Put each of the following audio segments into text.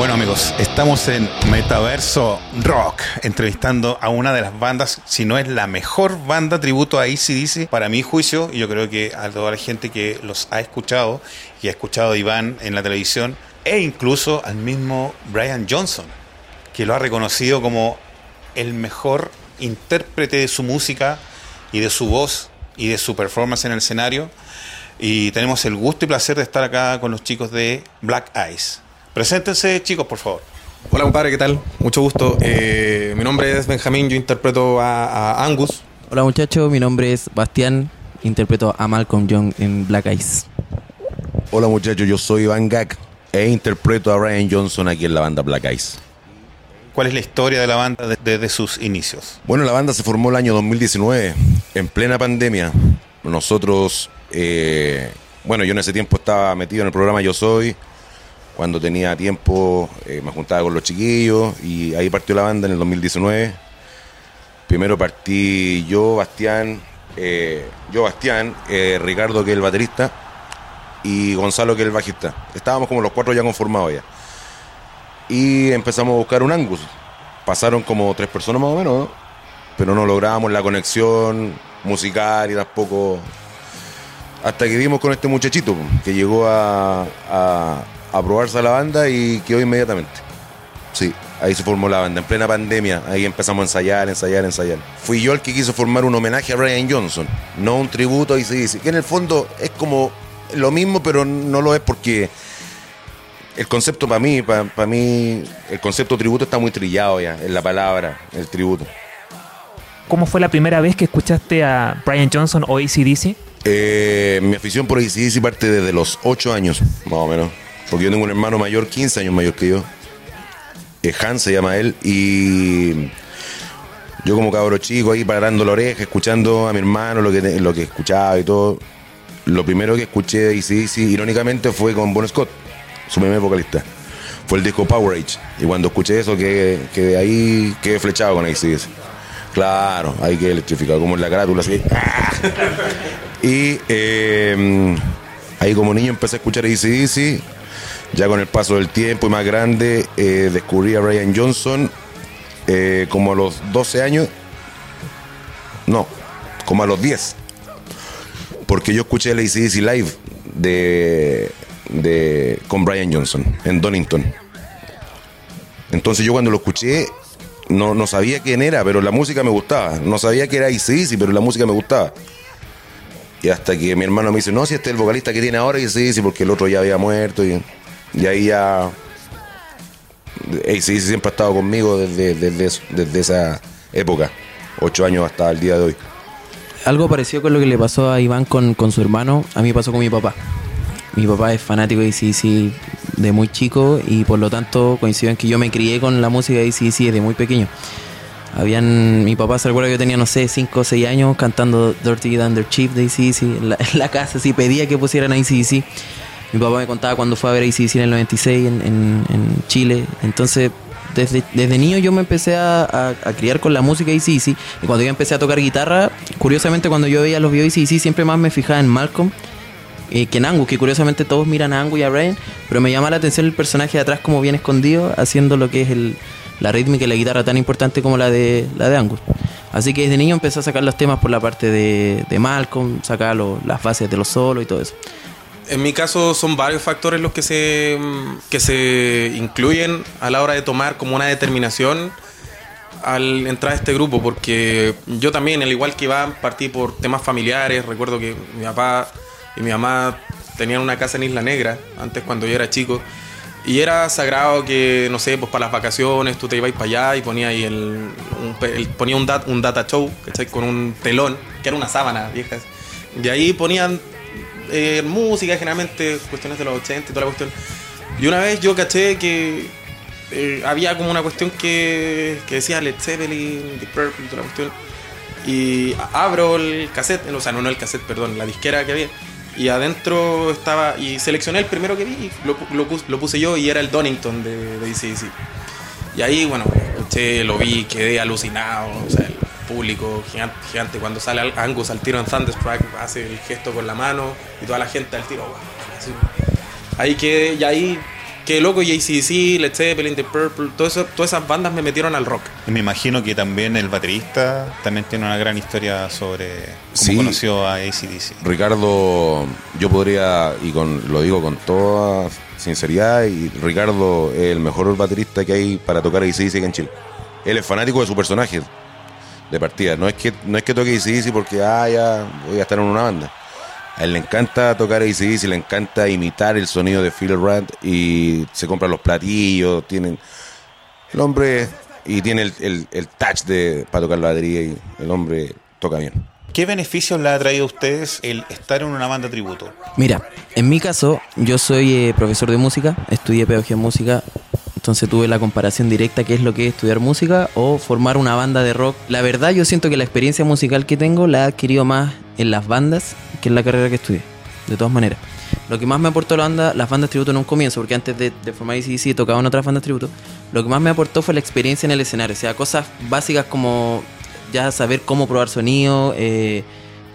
Bueno amigos, estamos en Metaverso Rock, entrevistando a una de las bandas, si no es la mejor banda tributo a ACDC, para mi juicio, y yo creo que a toda la gente que los ha escuchado y ha escuchado a Iván en la televisión, e incluso al mismo Brian Johnson, que lo ha reconocido como el mejor intérprete de su música y de su voz y de su performance en el escenario. Y tenemos el gusto y placer de estar acá con los chicos de Black Eyes. Preséntense, chicos, por favor. Hola, compadre, ¿qué tal? Mucho gusto. Eh, mi nombre es Benjamín, yo interpreto a, Angus. Hola, muchachos, mi nombre es Bastián, interpreto a Malcolm Young en Black Eyes. Hola, muchachos, yo soy Van Gag e interpreto a Ryan Johnson aquí en la banda Black Eyes. ¿Cuál es la historia de la banda desde sus inicios? Bueno, la banda se formó el año 2019, en plena pandemia. Nosotros, eh, bueno, yo en ese tiempo estaba metido en el programa Yo Soy, cuando tenía tiempo eh, me juntaba con los chiquillos y ahí partió la banda en el 2019. Primero partí yo, Bastián, eh, yo, Bastián, eh, Ricardo, que es el baterista, y Gonzalo, que es el bajista. Estábamos como los cuatro ya conformados ya. Y empezamos a buscar un Angus. Pasaron como tres personas más o menos, pero no lográbamos la conexión musical y tampoco. Hasta que dimos con este muchachito que llegó a a probarse a la banda y quedó inmediatamente. Sí, ahí se formó la banda, en plena pandemia, ahí empezamos a ensayar, ensayar, ensayar. Fui yo el que quiso formar un homenaje a Brian Johnson, no un tributo y se dice, que en el fondo es como lo mismo, pero no lo es porque el concepto para mí, para, mí, el concepto tributo está muy trillado ya, en la palabra, el tributo. ¿Cómo fue la primera vez que escuchaste a Brian Johnson o ACDC? Eh, mi afición por ACDC parte desde los 8 años, más o menos. Porque yo tengo un hermano mayor, 15 años mayor que yo. Hans se llama él. Y yo como cabro chico ahí parando la oreja, escuchando a mi hermano lo que, lo que escuchaba y todo. Lo primero que escuché de sí, irónicamente, fue con Bon Scott, su primer vocalista. Fue el disco Power Age. Y cuando escuché eso, que, que ahí quedé flechado con ACDC. Claro, ahí quedé electrificado, como en la carátula así. y eh, ahí como niño empecé a escuchar ACDC ya con el paso del tiempo y más grande, eh, descubrí a Brian Johnson eh, como a los 12 años. No, como a los 10. Porque yo escuché el ACDC Live de, de, con Brian Johnson en Donington. Entonces yo cuando lo escuché no, no sabía quién era, pero la música me gustaba. No sabía que era ACDC, pero la música me gustaba. Y hasta que mi hermano me dice, no, si este es el vocalista que tiene ahora ACDC, porque el otro ya había muerto. Y, y ahí ya. ACDC siempre ha estado conmigo desde, desde, esa época, ocho años hasta el día de hoy. Algo parecido con lo que le pasó a Iván con, su hermano, a mí pasó con mi papá. Mi papá es fanático de ACDC de muy chico y por lo tanto coincidió en que yo me crié con la música de ACDC desde muy pequeño. Habían, mi papá se recuerda que yo tenía, no sé, 5 o 6 años cantando Dirty Thunder Chief de ACDC en la, en la casa, así pedía que pusieran ACDC. Mi papá me contaba cuando fue a ver ACDC en el 96 en, en, Chile. Entonces, desde, desde niño yo me empecé a, a, criar con la música ACDC. Y cuando yo empecé a tocar guitarra, curiosamente cuando yo veía los videos ACDC siempre más me fijaba en Malcolm eh, que en Angus, que curiosamente todos miran a Angus y a Brian. Pero me llama la atención el personaje de atrás como bien escondido, haciendo lo que es el, la rítmica y la guitarra tan importante como la de, la de Angus. Así que desde niño empecé a sacar los temas por la parte de, de Malcolm, sacar las bases de los solos y todo eso. En mi caso son varios factores los que se, que se incluyen a la hora de tomar como una determinación al entrar a este grupo, porque yo también, al igual que Iván, partí por temas familiares. Recuerdo que mi papá y mi mamá tenían una casa en Isla Negra, antes cuando yo era chico, y era sagrado que, no sé, pues para las vacaciones tú te ibas para allá y ponía ahí el, ponía un, un data show, ¿cachai? Con un telón, que era una sábana vieja. Y ahí ponían eh, música, generalmente cuestiones de los 80 y toda la cuestión. Y una vez yo caché que eh, había como una cuestión que, que decía Led Zeppelin, The Purple y toda la cuestión. Y abro el cassette, o sea, no, no el cassette, perdón, la disquera que había. Y adentro estaba, y seleccioné el primero que vi, lo, lo, puse yo y era el Donington de, de DCDC. Y ahí, bueno, escuché, lo vi, quedé alucinado. O sea, público gigante, gigante. Cuando sale Angus al tiro en Thunderstruck, hace el gesto con la mano y toda la gente al tiro. ahí quedé, y ahí que loco, y ACDC, Led Zeppelin, The Purple, todo eso, todas esas bandas me metieron al rock. Y me imagino que también el baterista también tiene una gran historia sobre cómo Sí. conoció a ACDC. Ricardo, yo podría, y con, lo digo con toda sinceridad, y Ricardo es el mejor baterista que hay para tocar ACDC en Chile. Él es fanático de su personaje de partida. No es que, no es que toque ACDC porque, ah, ya voy a estar en una banda. A él le encanta tocar ACDC, le encanta imitar el sonido de Phil Rand y se compra los platillos, tienen... El hombre... Y tiene el, el, el touch de, para tocar la batería y el hombre toca bien. ¿Qué beneficios le ha traído a ustedes el estar en una banda tributo? Mira, en mi caso, yo soy eh, profesor de música, estudié pedagogía en música, entonces tuve la comparación directa qué es lo que es estudiar música o formar una banda de rock. La verdad, yo siento que la experiencia musical que tengo la he adquirido más en las bandas que en la carrera que estudié, de todas maneras. Lo que más me aportó la banda, las bandas tributo en un comienzo, porque antes de, de formar ICDC tocaba en otras bandas tributo, lo que más me aportó fue la experiencia en el escenario, o sea, cosas básicas como ya saber cómo probar sonido, eh,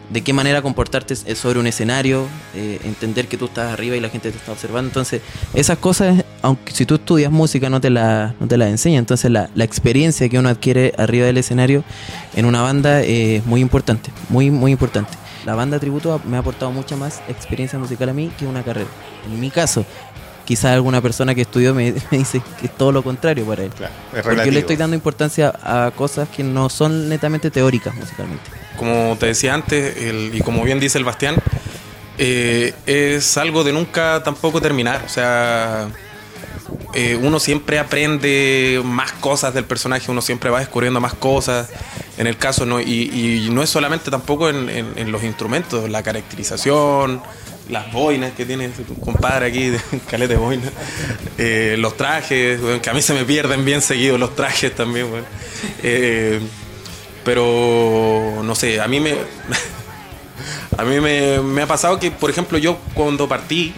de qué manera comportarte s- sobre un escenario, eh, entender que tú estás arriba y la gente te está observando. Entonces, esas cosas, aunque si tú estudias música no te la, no las enseña. Entonces, la, la experiencia que uno adquiere arriba del escenario en una banda eh, es muy importante, muy, muy importante. La banda tributo me ha aportado mucha más experiencia musical a mí que una carrera. En mi caso, quizás alguna persona que estudió me, me dice que es todo lo contrario para él. Claro, es Porque yo le estoy dando importancia a cosas que no son netamente teóricas musicalmente. como te decía antes, el- y como bien dice el Bastián, eh, es algo de nunca tampoco terminar. O sea, eh, uno siempre aprende más cosas del personaje, uno siempre va descubriendo más cosas. En el caso, no, y, y no es solamente tampoco en, en- en los instrumentos, la caracterización, las boinas que tiene tu compadre aquí, de caleta de boinas, eh, los trajes, que a mí se me pierden bien seguidos los trajes también. Eh, pero no sé, a mí me a mí me, me ha pasado que, por ejemplo, yo cuando partí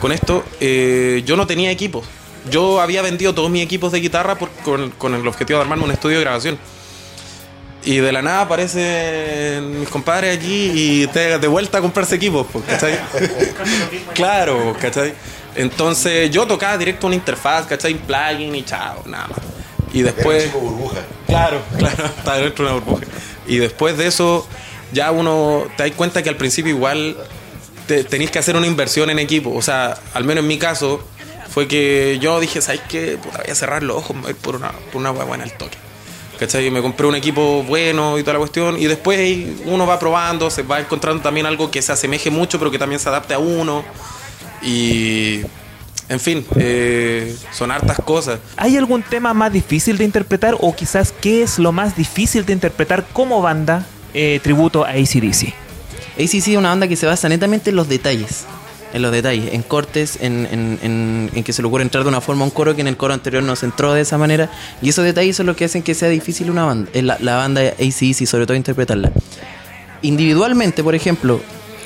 con esto, eh, yo no tenía equipos. Yo había vendido todos mis equipos de guitarra por- con, con el objetivo de armarme un estudio de grabación. Y de la nada aparecen mis compadres aquí y te de vuelta a comprarse equipos, pues, ¿cachai? claro, ¿cachai? Entonces yo tocaba directo una interfaz, ¿cachai? Un plugin y chao, nada más. Y después... Claro, claro, está dentro de una burbuja. Y después de eso, ya uno te das cuenta que al principio igual te, tenéis que hacer una inversión en equipo. O sea, al menos en mi caso, fue que yo dije, ¿sabes qué? Puta, voy a cerrar los ojos, me voy a ir por una, por una hueá buena al toque. ¿Cachai? Me compré un equipo bueno y toda la cuestión. Y después uno va probando, se va encontrando también algo que se asemeje mucho, pero que también se adapte a uno. Y. En fin, eh, son hartas cosas. ¿Hay algún tema más difícil de interpretar o quizás qué es lo más difícil de interpretar como banda eh, tributo a ACDC? ACC es una banda que se basa netamente en los detalles. En los detalles, en cortes, en, en- en- en que se le ocurre entrar de una forma a un coro que en el coro anterior no se entró de esa manera. Y esos detalles son los que hacen que sea difícil una banda, eh, la, la banda ACDC, sobre todo interpretarla. Individualmente, por ejemplo,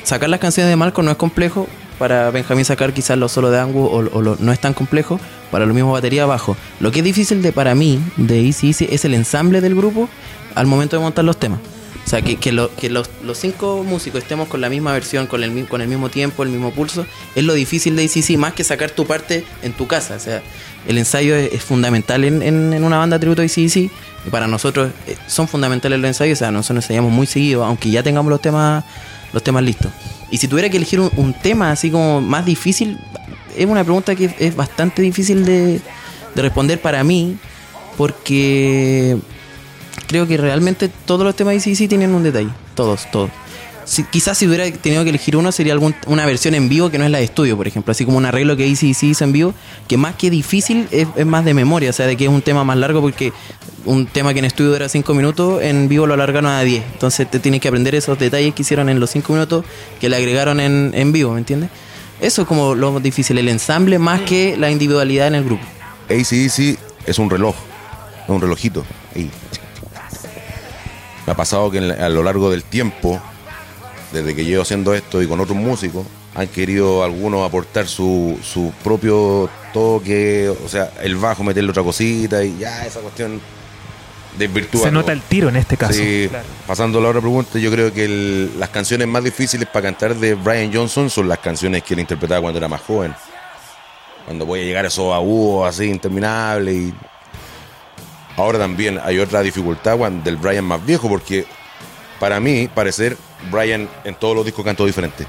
sacar las canciones de Marco no es complejo. Para Benjamín sacar quizás los solos de Angus o, lo- no es tan complejo. Para lo mismo batería bajo. Lo que es difícil de para mí de ACDC es el ensamble del grupo al momento de montar los temas. O sea, que, que, lo- que los, los cinco músicos estemos con la misma versión, con el, con el mismo tiempo, el mismo pulso, es lo difícil de ACC, más que sacar tu parte en tu casa. O sea, el ensayo es, fundamental en, en- una banda tributo de ACC. Y para nosotros eh, son fundamentales los ensayos. O sea, nosotros ensayamos muy seguido, aunque ya tengamos los temas, los temas listos. Y si tuviera que elegir un, un tema así como más difícil, es una pregunta que es bastante difícil de, de responder para mí, porque creo que realmente todos los temas de ACDC tienen un detalle. Todos, todos. Si- quizás si hubiera tenido que elegir uno sería algún, una versión en vivo que no es la de estudio, por ejemplo. Así como un arreglo que ACDC hizo en vivo, que más que difícil es, es más de memoria. O sea, de que es un tema más largo porque un tema que en estudio dura 5 minutos, en vivo lo alargaron a 10. Entonces te tienes que aprender esos detalles que hicieron en los 5 minutos que le agregaron en, en vivo, ¿me entiendes? Eso es como lo difícil, el ensamble más que la individualidad en el grupo. ACDC es un reloj, es un relojito. ahí. Ha pasado que a lo largo del tiempo, desde que llevo haciendo esto y con otros músicos, han querido algunos aportar su, su propio toque, o sea, el bajo meterle otra cosita y ya esa cuestión desvirtúa. Se todo. nota el tiro en este caso. Sí, Claro. pasando a la otra pregunta, yo creo que el- las canciones más difíciles para cantar de Brian Johnson son las canciones que él interpretaba cuando era más joven. Cuando voy a llegar a esos agudos así interminables y ahora también hay otra dificultad del Brian más viejo porque para mí parecer Brian en todos los discos cantó diferente.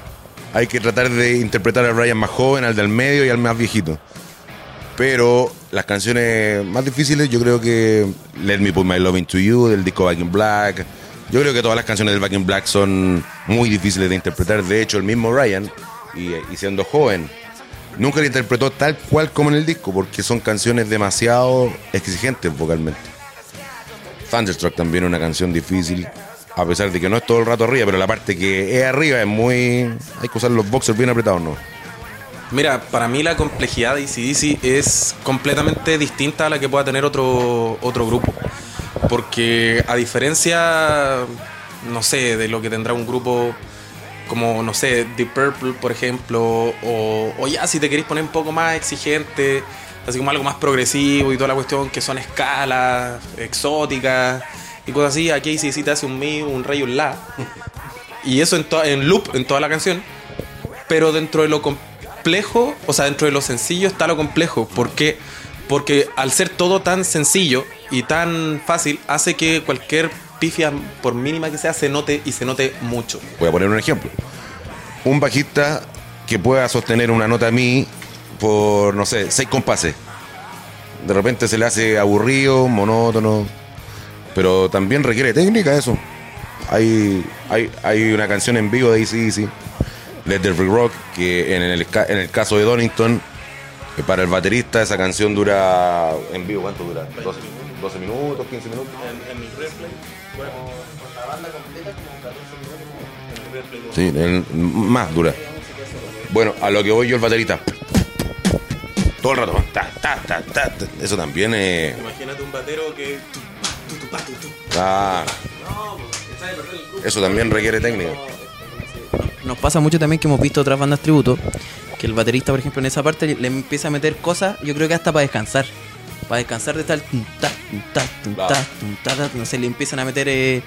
Hay que tratar de interpretar al Brian más joven, al del medio y al más viejito. Pero las canciones más difíciles, yo creo que Let Me Put My Love Into You, del disco Back in Black. Yo creo que todas las canciones del Back in Black son muy difíciles de interpretar. De hecho, el mismo y, y siendo joven, nunca la interpretó tal cual como en el disco, porque son canciones demasiado exigentes vocalmente. Thunderstruck también es una canción difícil, a pesar de que no es todo el rato arriba, pero la parte que es arriba es muy. Hay que usar los boxers bien apretados, ¿no? Mira, para mí la complejidad de ACDC es completamente distinta a la que pueda tener otro, otro grupo. Porque a diferencia, no sé, de lo que tendrá un grupo como, no sé, Deep Purple, por ejemplo, o, o ya si te queréis poner un poco más exigente, así como algo más progresivo y toda la cuestión que son escalas, exóticas y cosas así, aquí ACDC te hace un mi, un rey un la. Y eso en, en loop en toda la canción. Pero dentro de lo complejo, o sea, dentro de lo sencillo está lo complejo. ¿Por qué? Porque al ser todo tan sencillo y tan fácil, hace que cualquier pifia, por mínima que sea, se note y se note mucho. Voy a poner un ejemplo. Un bajista que pueda sostener una nota mi por, no sé, seis compases. De repente se le hace aburrido, monótono, pero también requiere técnica eso. Hay, hay, hay una canción en vivo de ACDC, Let the Free Rock, que en el, en el caso de Donington, que para el baterista esa canción dura en vivo, ¿cuánto dura? 12, 12 minutos, 15 minutos. Sí, el- más dura. Bueno, a lo que voy yo el baterista. Todo el rato. ta, ta, ta, ta, ta. Eso también es. Imagínate un batero que. ah, eso también requiere técnica. Nos pasa mucho también que hemos visto otras bandas tributo, que el baterista, por ejemplo, en esa parte le- empieza a meter cosas, yo creo que hasta para descansar. Para descansar de estar tum, ta, tum, ta, tum, ta, Claro. tum, ta, ta, no sé, le empiezan a meter eh,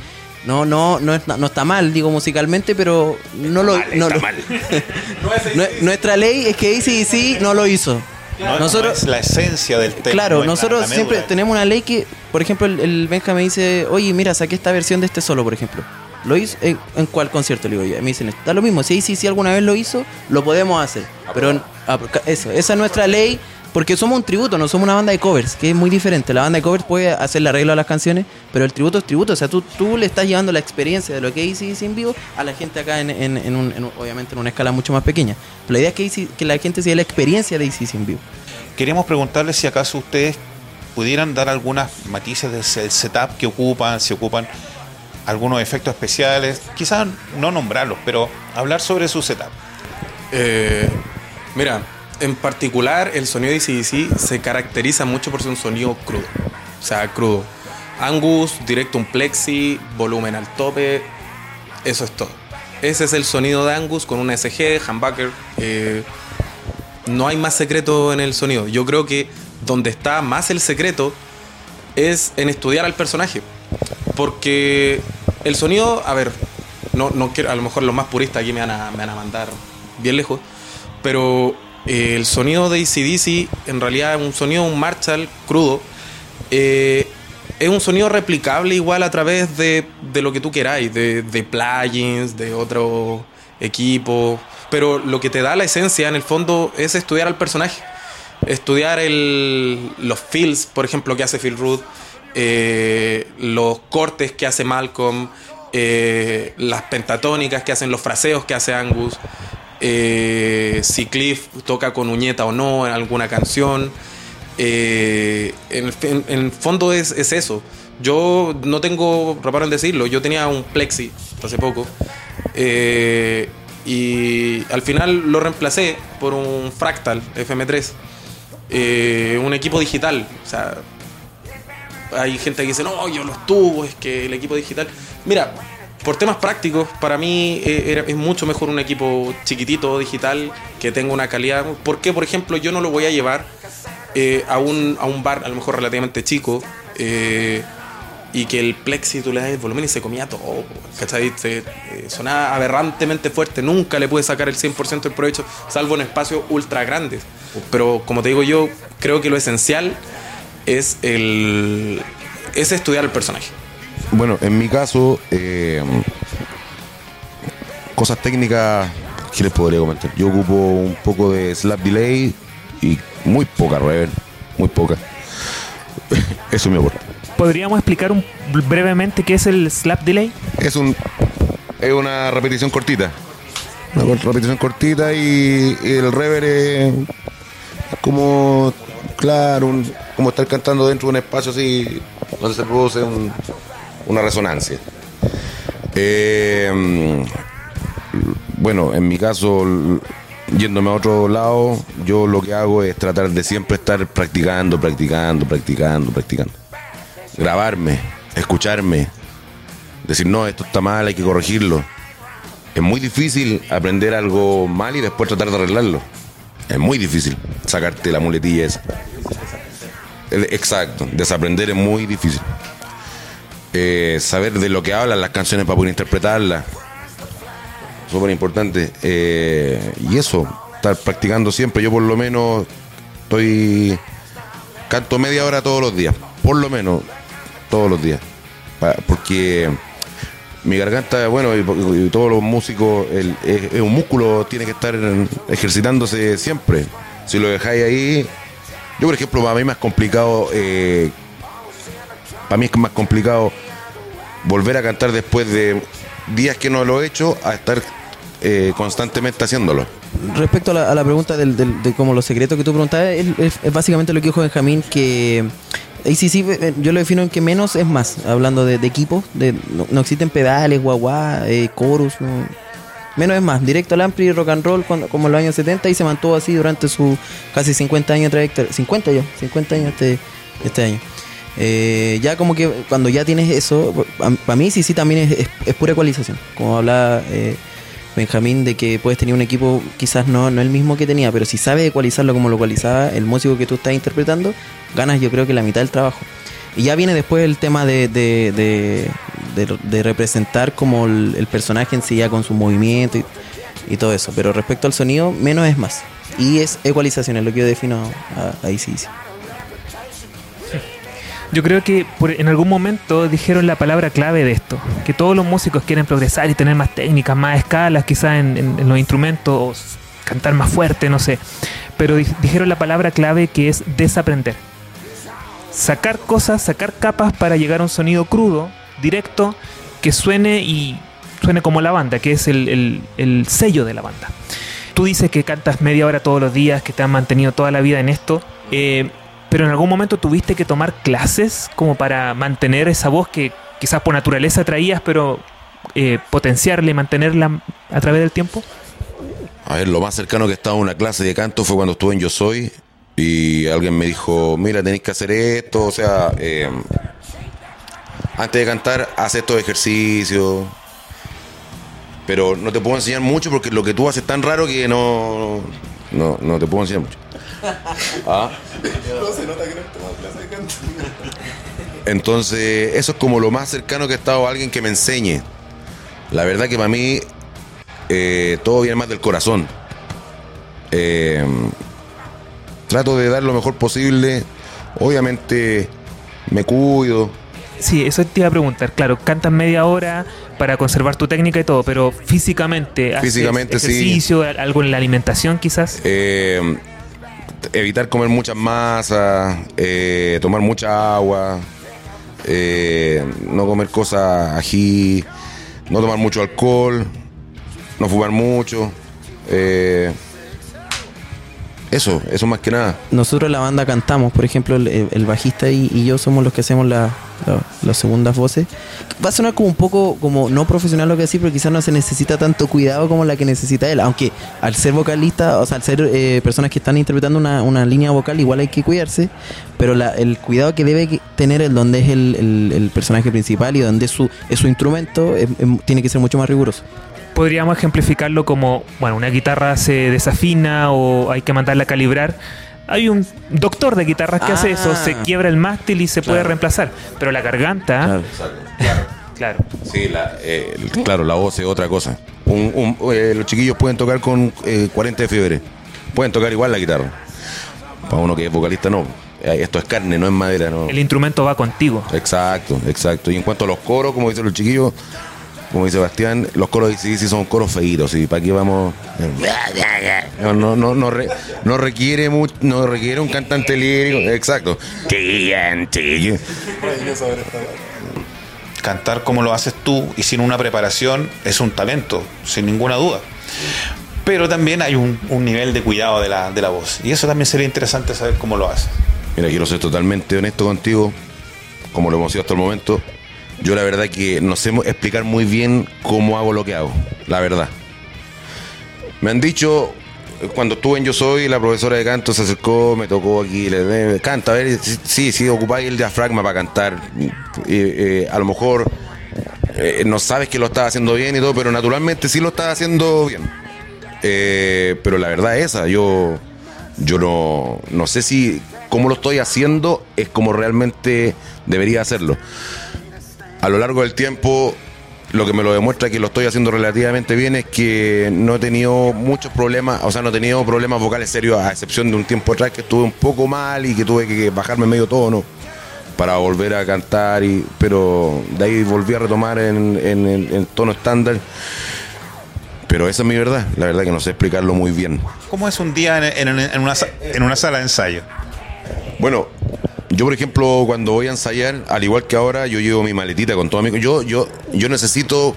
no, no, no, no está mal, digo musicalmente, pero no lo, Mal, no está lo- mal. Nue- Nuestra ley es que ACDC no lo hizo. No, Nosotros, no es la esencia del tema. Claro, no es la- nosotros la siempre tenemos una ley que, por ejemplo, el, el Benja me dice, oye, mira, saqué esta versión de este solo, por ejemplo. ¿Lo hizo? ¿En, en cuál concierto? Le digo yo. Me dicen, da lo mismo, si sí, sí, alguna vez lo hizo, lo podemos hacer. Pero en- ah, eso, esa es nuestra ley, porque somos un tributo, no somos una banda de covers, que es muy diferente. La banda de covers puede hacer el arreglo a las canciones, pero el tributo es tributo. O sea, tú, tú le estás llevando la experiencia de lo que hice en vivo a la gente acá, en, en- en un- en un- obviamente en una escala mucho más pequeña. Pero la idea es que, AC que la gente se dé la experiencia de AC en vivo. Queríamos preguntarles si acaso ustedes pudieran dar algunas matices del se- setup que ocupan, si ocupan algunos efectos especiales, quizás no nombrarlos, pero hablar sobre su setup. Eh, mira, en particular el sonido de ACDC se caracteriza mucho por ser un sonido crudo. O sea, crudo. Angus, directo un plexi, volumen al tope, eso es todo. Ese es el sonido de Angus con un SG, humbucker. eh, no hay más secreto en el sonido. Yo creo que donde está más el secreto es en estudiar al personaje. Porque el sonido, a ver, no, no quiero, a lo mejor los más puristas aquí me van a, me van a mandar bien lejos, pero el sonido de ACDC en realidad es un sonido, un Marshall crudo, eh, es un sonido replicable igual a través de, de lo que tú queráis, de, de plugins, de otro equipo, pero lo que te da la esencia en el fondo es estudiar al personaje, estudiar el, los feels, por ejemplo, que hace Phil Rudd, eh, los cortes que hace Malcolm, eh, las pentatónicas que hacen los fraseos que hace Angus, eh, si Cliff toca con uñeta o no en alguna canción. Eh, en, en- en fondo es, es eso. Yo no tengo reparo en decirlo. Yo tenía un Plexi hace poco. eh, y al final lo reemplacé por un Fractal FM3. eh, un equipo digital. O sea, hay gente que dice, no, yo los tuvo, es que el equipo digital. Mira, por temas prácticos, para mí eh, es mucho mejor un equipo chiquitito, digital, que tenga una calidad. Porque, por ejemplo, yo no lo voy a llevar eh, a, un, a un bar, a lo mejor relativamente chico, eh, y que el plexi tú le das el volumen y se comía todo, ¿cachai? Eh, sonaba aberrantemente fuerte, nunca le pude sacar el 100% del provecho, salvo en espacios ultra grandes. Pero como te digo yo, creo que lo esencial es, el, es estudiar el personaje. Bueno, en mi caso, eh, cosas técnicas, ¿qué les podría comentar? Yo ocupo un poco de slap delay y muy poca reverb, muy poca. Eso me aporta. ¿Podríamos explicar un- brevemente qué es el slap delay? Es un es una repetición cortita. Una repetición cortita y, y el rever es como claro, un- como estar cantando dentro de un espacio así donde se produce un- una resonancia. Eh, bueno, en mi caso, yéndome a otro lado, yo lo que hago es tratar de siempre estar practicando, practicando, practicando, practicando. Grabarme, escucharme, decir, no, esto está mal, hay que corregirlo. Es muy difícil aprender algo mal y después tratar de arreglarlo. Es muy difícil sacarte la muletilla esa. Exacto, desaprender es muy difícil. Eh, saber de lo que hablan las canciones para poder interpretarlas. Súper importante. Eh, y eso, estar practicando siempre. Yo por lo menos estoy... Canto media hora todos los días. Por lo menos todos los días. Porque mi garganta, bueno, y, todos los músicos, el- es, es un músculo, tiene que estar ejercitándose siempre. Si lo dejáis ahí, yo por ejemplo, para mí más complicado, eh, para mí es más complicado volver a cantar después de días que no lo he hecho a estar eh, constantemente haciéndolo. Respecto a la, a la pregunta del, de como los secretos que tú preguntabas, es, es- básicamente lo que dijo Benjamín, que ACC eh, yo lo defino en que menos es más, hablando de, equipos, de, no, existen pedales, guagua, eh, chorus, no. menos es más, directo al ampli rock and roll cuando- como en los años 70 y se mantuvo así durante sus casi 50 años de trayectoria, 50 yo, 50 años este, este año. Eh, ya como que cuando ya tienes eso, para mí sí sí también es, es- pura ecualización, como hablaba eh, Benjamín de que puedes tener un equipo quizás no, no el mismo que tenía, pero si sabes ecualizarlo como lo ecualizaba el músico que tú estás interpretando, ganas yo creo que la mitad del trabajo. Y ya viene después el tema de, de, de, representar como el, personaje en sí ya con su movimiento y, y todo eso. Pero respecto al sonido, menos es más. Y es ecualización, es lo que yo defino ahí sí. sí. Yo creo que por- en algún momento dijeron la palabra clave de esto, que todos los músicos quieren progresar y tener más técnicas, más escalas quizás en, los instrumentos, o cantar más fuerte, no sé. Pero di- dijeron la palabra clave que es desaprender. Sacar cosas, sacar capas para llegar a un sonido crudo, directo, que suene y suene como la banda, que es el sello de la banda. Tú dices que cantas media hora todos los días, que te han mantenido toda la vida en esto. eh, pero en algún momento tuviste que tomar clases como para mantener esa voz que quizás por naturaleza traías, pero eh, potenciarla y mantenerla a través del tiempo. A ver, lo más cercano que he estado a una clase de canto fue cuando estuve en Yo Soy y alguien me dijo, mira, tenéis que hacer esto, o sea, eh, antes de cantar, haz estos ejercicios. Pero no te puedo enseñar mucho porque lo que tú haces es tan raro que no, no, no te puedo enseñar mucho. ¿Ah? Entonces, eso es como lo más cercano que he estado a alguien que me enseñe. La verdad que para mí eh, todo viene más del corazón. Eh, trato de dar lo mejor posible. Obviamente me cuido. Sí, eso te iba a preguntar. Claro, cantas media hora para conservar tu técnica y todo, pero físicamente, ¿haces Físicamente, sí. ejercicio, algo en la alimentación quizás. eh, evitar comer muchas masas, eh, tomar mucha agua, eh, no comer cosas ají, no tomar mucho alcohol, no fumar mucho. eh, eso, eso más que nada. Nosotros la banda cantamos, por ejemplo, el, el bajista y, yo somos los que hacemos la- la- las segundas voces. Va a sonar como un poco como no profesional lo que decir, pero quizás no se necesita tanto cuidado como la que necesita él. Aunque al ser vocalista, o sea, al ser eh, personas que están interpretando una, una línea vocal, igual hay que cuidarse. Pero la- el cuidado que debe tener el donde es el, el- personaje principal y donde es su, es su instrumento, es- tiene que ser mucho más riguroso. Podríamos ejemplificarlo como, bueno, una guitarra se desafina o hay que mandarla a calibrar. hay un doctor de guitarras que hace Ah. eso, se quiebra el mástil y se puede reemplazar. Pero la garganta, Claro. claro. Sí, la, eh, claro, la voz es otra cosa. Un- un- eh, los chiquillos pueden tocar con eh, 40 de fiebre. Pueden tocar igual la guitarra. Para uno que es vocalista, no. Eh, Esto es carne, no es madera, no. El instrumento va contigo. Exacto, exacto. Y en cuanto a los coros, como dicen los chiquillos, como dice Sebastián, los coros de ACDC son coros feitos. ¿Y para qué vamos? No, no, no, no, re- no requiere mucho, no requiere un cantante lírico. Exacto. TNT. Cantar como lo haces tú y sin una preparación es un talento, sin ninguna duda. Pero también hay un, un nivel de cuidado de la, de la voz. Y eso también sería interesante saber cómo lo haces. Mira, quiero ser totalmente honesto contigo, como lo hemos sido hasta el momento. Yo la verdad que no sé explicar muy bien cómo hago lo que hago, la verdad. Me han dicho, cuando estuve en Yo Soy, la profesora de canto se acercó, me tocó aquí, le eh, canta, a ver, sí, sí, ocupáis el diafragma para cantar. Eh, a lo mejor eh, no sabes que lo estás haciendo bien y todo, pero naturalmente sí lo estás haciendo bien. Eh, pero la verdad es esa, yo, yo no, no sé si cómo lo estoy haciendo es como realmente debería hacerlo. A lo largo del tiempo, lo que me lo demuestra que lo estoy haciendo relativamente bien es que no he tenido muchos problemas, o sea, no he tenido problemas vocales serios, a excepción de un tiempo atrás que estuve un poco mal y que tuve que bajarme medio tono para volver a cantar, y, pero de ahí volví a retomar en, en- en- en tono estándar. Pero esa es mi verdad, la verdad que no sé explicarlo muy bien. ¿Cómo es un día en, en- una, en una sala de ensayo? Bueno, yo por ejemplo cuando voy a ensayar, al igual que ahora, yo llevo mi maletita con todo mi... Yo, yo, yo necesito,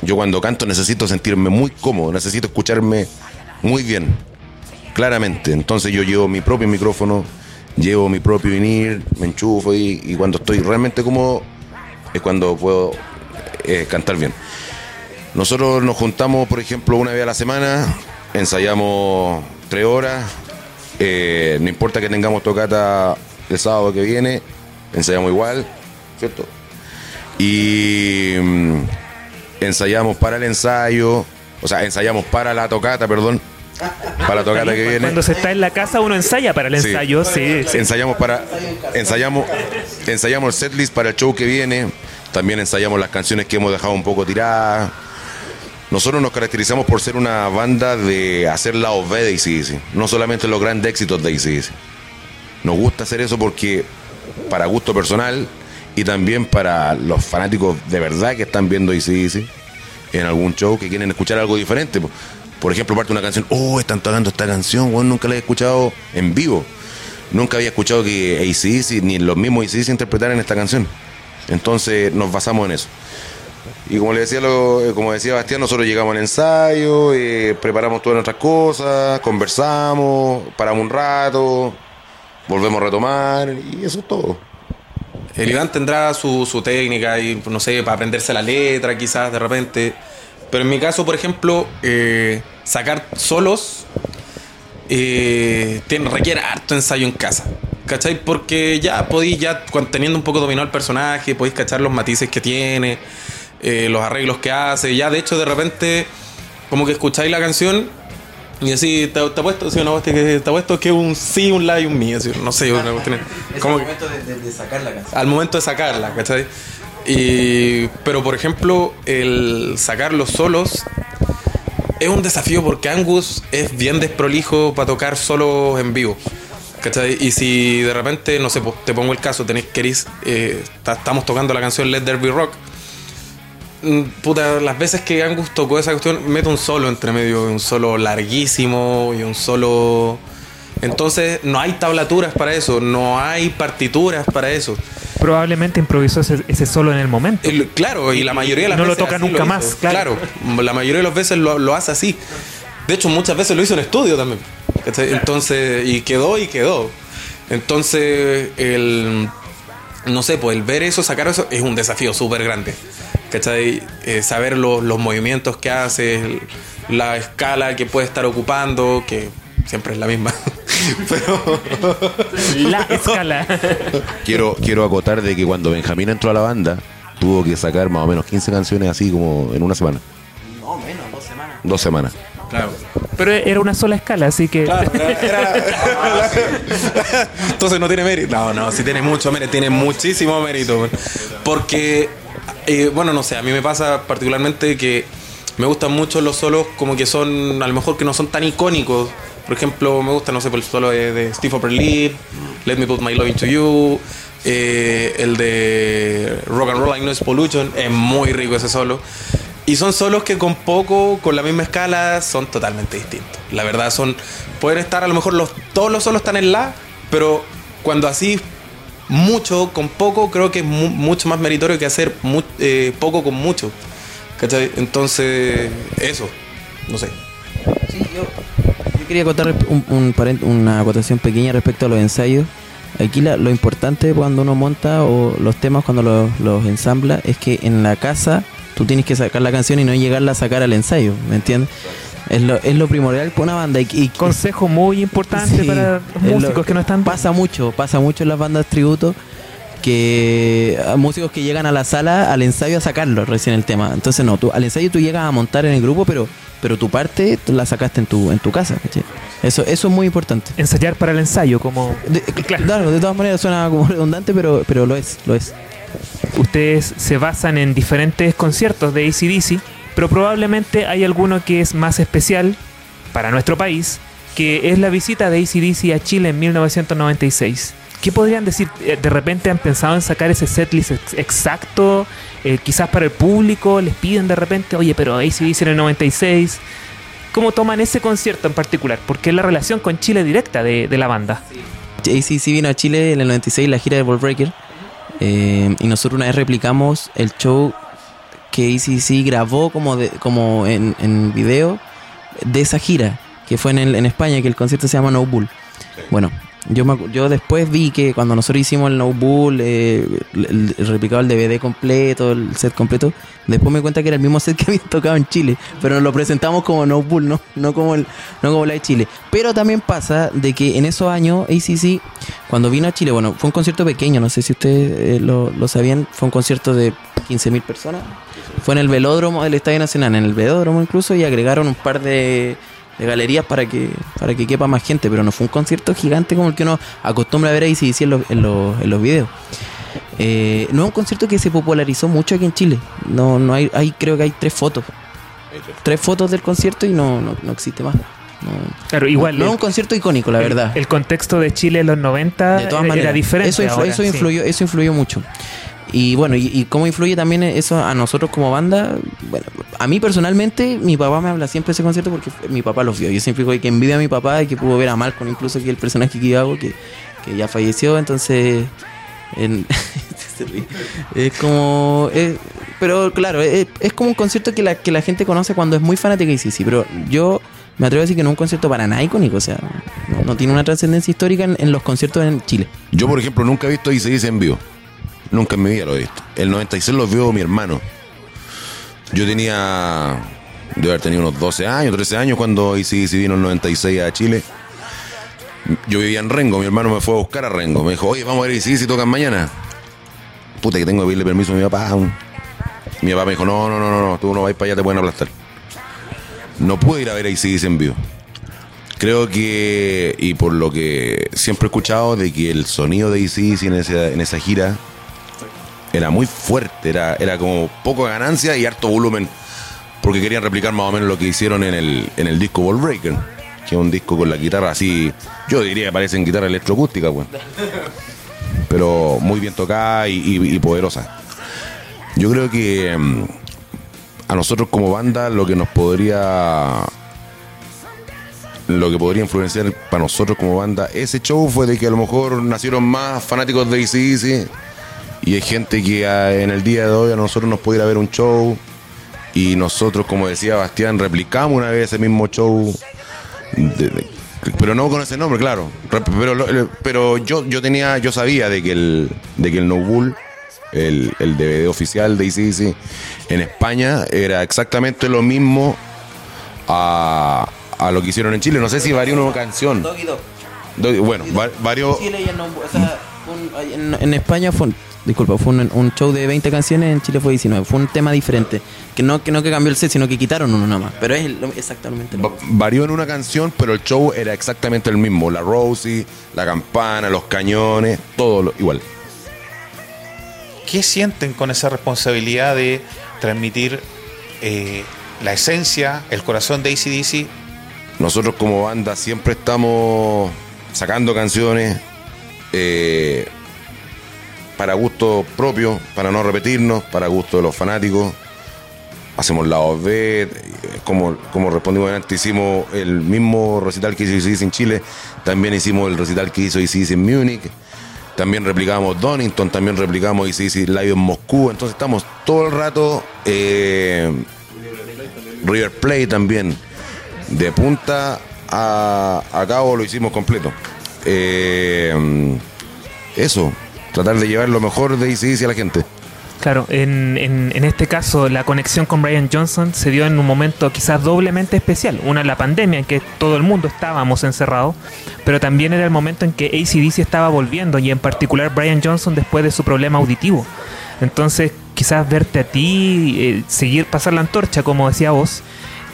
yo cuando canto necesito sentirme muy cómodo, necesito escucharme muy bien, claramente. Entonces yo llevo mi propio micrófono, llevo mi propio vinil, me enchufo y, cuando estoy realmente cómodo es cuando puedo eh, cantar bien. Nosotros nos juntamos, por ejemplo, una vez a la semana, ensayamos tres horas, eh, no importa que tengamos tocata el sábado que viene, ensayamos igual, ¿cierto? Y mm, ensayamos para el ensayo, o sea, ensayamos para la tocata, perdón, para la tocata que viene. Cuando se está en la casa uno ensaya para el Sí. ensayo, sí. sí. Ensayamos para ensayamos ensayamos el setlist para el show que viene. También ensayamos las canciones que hemos dejado un poco tiradas. Nosotros nos caracterizamos por ser una banda de hacer la OV de ACDC, no solamente los grandes éxitos de ACDC. Nos gusta hacer eso porque para gusto personal y también para los fanáticos de verdad que están viendo ACDC en algún show que quieren escuchar algo diferente. po. Por ejemplo, parte de una canción, oh, están tocando esta canción, bueno, nunca la he escuchado en vivo. Nunca había escuchado que ACDC ni los mismos ACDC interpretaran esta canción. Entonces nos basamos en eso. Y como le decía, eh, como decía Bastián, nosotros llegamos al ensayo, eh, preparamos todas nuestras cosas, conversamos, paramos un rato, volvemos a retomar y eso es todo. El Iván tendrá su, su técnica y, no sé, para aprenderse la letra quizás de repente. Pero en mi caso, por ejemplo, eh, sacar solos eh, requiere harto ensayo en casa. ¿Cachai? Porque ya podéis, ya teniendo un poco dominado el personaje, podéis cachar los matices que tiene, eh, los arreglos que hace. Ya, de hecho, de repente, como que escucháis la canción y así, te, te apuesto, sí, una cuestión que te apuesto que es un sí, un la y un mi, así, no sé, una cuestión. como que- de, sacar la canción. al momento de sacarla, ¿cachai? Y, pero por ejemplo, el sacar los solos es un desafío porque Angus es bien desprolijo para tocar solos en vivo. ¿Cachai? Y si de repente, no sé, te pongo el caso, tenéis queréis, eh, ta- estamos tocando la canción Let There Be Rock. Mm, Puta, las veces que Angus tocó esa cuestión, mete un solo entre medio, un solo larguísimo y un solo. Entonces, no hay tablaturas para eso, no hay partituras para eso. Probablemente improvisó ese, ese solo en el momento. El- claro, y la mayoría de las No lo veces toca así nunca hizo. más, claro. la mayoría de las veces lo, lo hace así. De hecho, muchas veces lo hizo en estudio también. Entonces, y quedó y quedó. Entonces, el. No sé, pues el ver eso, sacar eso, es un desafío súper grande. ¿Cachai? Eh, saber los, los movimientos que hace, la escala que puede estar ocupando, que siempre es la misma. Pero. La escala. Quiero, quiero acotar de que cuando Benjamín entró a la banda, tuvo que sacar más o menos 15 canciones así como en una semana. No, menos, dos semanas. Dos semanas. Claro. Pero era una sola escala, así que. Claro, era- Entonces no tiene mérito. No, no, sí tiene mucho mérito, tiene muchísimo mérito. Porque, eh, bueno, no sé, a mí me pasa particularmente que me gustan mucho los solos como que son, a lo mejor que no son tan icónicos. Por ejemplo, me gusta, no sé, por el solo de, de Steve Upper Lead, Let Me Put My Love Into You, eh, el de Rock and Roll Like Noise Pollution, es muy rico ese solo. Y son solos que con poco, con la misma escala, son totalmente distintos. La verdad son, pueden estar a lo mejor los, todos los solos están en la, pero cuando así mucho con poco, creo que es mu- mucho más meritorio que hacer mu- eh, poco con mucho. Entonces, eso, no sé. Yo, quería contar un, un una acotación pequeña respecto a los ensayos. Aquí la- lo importante cuando uno monta o los temas cuando los ensambla es que en la casa tú tienes que sacar la canción y no llegarla a sacar al ensayo, ¿me entiendes? Es lo, es lo primordial para una banda y, y- Consejo muy importante Sí, para los es lo- músicos que no están. Pasa mucho, pasa mucho en las bandas tributo que a músicos que llegan a la sala al ensayo a sacarlo recién el tema. Entonces no, tú al ensayo tú llegas a montar en el grupo, pero pero tu parte tú la sacaste en tu en tu casa. Eso eso es muy importante. Ensayar para el ensayo, como. De, claro, de todas maneras suena como redundante, pero pero lo es, lo es. Ustedes se basan en diferentes conciertos de ACDC, pero probablemente hay alguno que es más especial para nuestro país, que es la visita de ACDC a Chile en 1996. ¿Qué podrían decir? Eh, ¿De repente han pensado en sacar ese setlist ex- exacto? Eh, quizás para el público les piden de repente, oye, pero ACDC en el 96. ¿Cómo toman ese concierto en particular? Porque es la relación con Chile directa de, la banda. ACC vino a Chile en el 96, la gira de Ball Breaker. Eh, y nosotros una vez replicamos el show que ACC grabó como, de, como en, en video de esa gira, que fue en, el- en España, que el concierto se llama No Bull. Bueno, yo, me yo después vi que cuando nosotros hicimos el No Bull, eh, el, replicado el DVD completo, el set completo, después me cuenta que era el mismo set que habían tocado en Chile, pero nos lo presentamos como No Bull, no, no como el, no como la de Chile. Pero también pasa de que en esos años ACC, cuando vino a Chile, bueno, fue un concierto pequeño, no sé si ustedes eh, lo, lo sabían, fue un concierto de 15.000 personas. Fue en el velódromo del Estadio Nacional, en el velódromo incluso, y agregaron un par de, de galerías para que para que quepa más gente, pero no fue un concierto gigante como el que uno acostumbra a ver ahí sí, sí, en, los, en, los, en los videos. Eh, no es un concierto que se popularizó mucho aquí en Chile. No, no hay, hay creo que hay tres fotos. Tres fotos del concierto y no, no, no existe más. No, Claro, igual. no es un concierto icónico, la el- verdad. El, contexto de Chile en los 90 de todas era maneras. diferente. Eso, influ- ahora, eso sí. influyó, eso influyó mucho. Y bueno, y, y cómo influye también eso a nosotros como banda. Bueno, a mí personalmente, mi papá me habla siempre de ese concierto porque mi papá los vio. Yo siempre digo que envidia a mi papá y que pudo ver a Malcolm, incluso que el personaje que hago, que, que ya falleció. Entonces, en- se es como. pero claro, es, es como un concierto que la, que la gente conoce cuando es muy fanática y sí, sí. Pero yo me atrevo a decir que no es un concierto para nada icónico. O sea, no, tiene una trascendencia histórica en, en los conciertos en Chile. Yo, por ejemplo, nunca he visto ICDC en vivo. Nunca en mi vida lo he visto. El 96 lo vio mi hermano. Yo tenía. Debo haber tenido unos 12 años, 13 años cuando ICDC vino el 96 a Chile. Yo vivía en Rengo, mi hermano me fue a buscar a Rengo. Me dijo, oye, vamos a ver ICDC tocan mañana. Puta, que tengo que pedirle permiso a mi papá. Mi papá me dijo, no, no, no, no, tú no vas para allá, te pueden aplastar. No pude ir a ver a ICDC en vivo. Creo que, y por lo que siempre he escuchado, de que el sonido de ICDC en esa, en esa gira era muy fuerte, era, era como poco ganancia y harto volumen, porque querían replicar más o menos lo que hicieron en el, en el disco Ball Breaker, que es un disco con la guitarra así, yo diría que parecen guitarra electroacústica, pues. pero muy bien tocada y poderosa. Yo creo que mm, a nosotros como banda lo que nos podría lo que podría influenciar para nosotros como banda ese show fue de que a lo mejor nacieron más fanáticos de AC/DC y hay gente que ah, en el día de hoy a nosotros nos puede ir a ver un show y nosotros como decía Bastián replicamos una vez ese mismo show de- de- pero no con ese nombre claro pero pero yo yo tenía yo sabía de que el de que el No Bull el, el DVD oficial de AC/DC en España era exactamente lo mismo a, a lo que hicieron en Chile. No sé si varía una canción. Do- Bueno, va- varios. En, o sea, en España fue, disculpa, fue un, un show de 20 canciones, en Chile fue 19. Fue un tema diferente. Que no que, no que cambió el set, sino que quitaron uno nada más. Pero es lo- exactamente lo Va- mismo. Varió en una canción, pero el show era exactamente el mismo. La Rosie, la campana, los cañones, todo lo- igual. ¿Qué sienten con esa responsabilidad de transmitir eh, la esencia, el corazón de ACDC? Nosotros como banda siempre estamos sacando canciones eh, para gusto propio, para no repetirnos, para gusto de los fanáticos. Hacemos la eh, como, como respondimos antes, hicimos el mismo recital que hizo ICDC en Chile, también hicimos el recital que hizo ICDC en Múnich, también replicamos Donington, también replicamos ICDC Live en Moscú, entonces estamos todo el rato... eh, River Plate también. De punta a, a cabo lo hicimos completo. Eh, eso, tratar de llevar lo mejor de ICDC a la gente. Claro, en, en- este caso la conexión con Brian Johnson se dio en un momento quizás doblemente especial. Una, la pandemia, en que todo el mundo estábamos encerrados, pero también era el momento en que ACDC estaba volviendo y en particular Brian Johnson después de su problema auditivo. Entonces, quizás verte a ti, eh, seguir pasar la antorcha, como decía vos,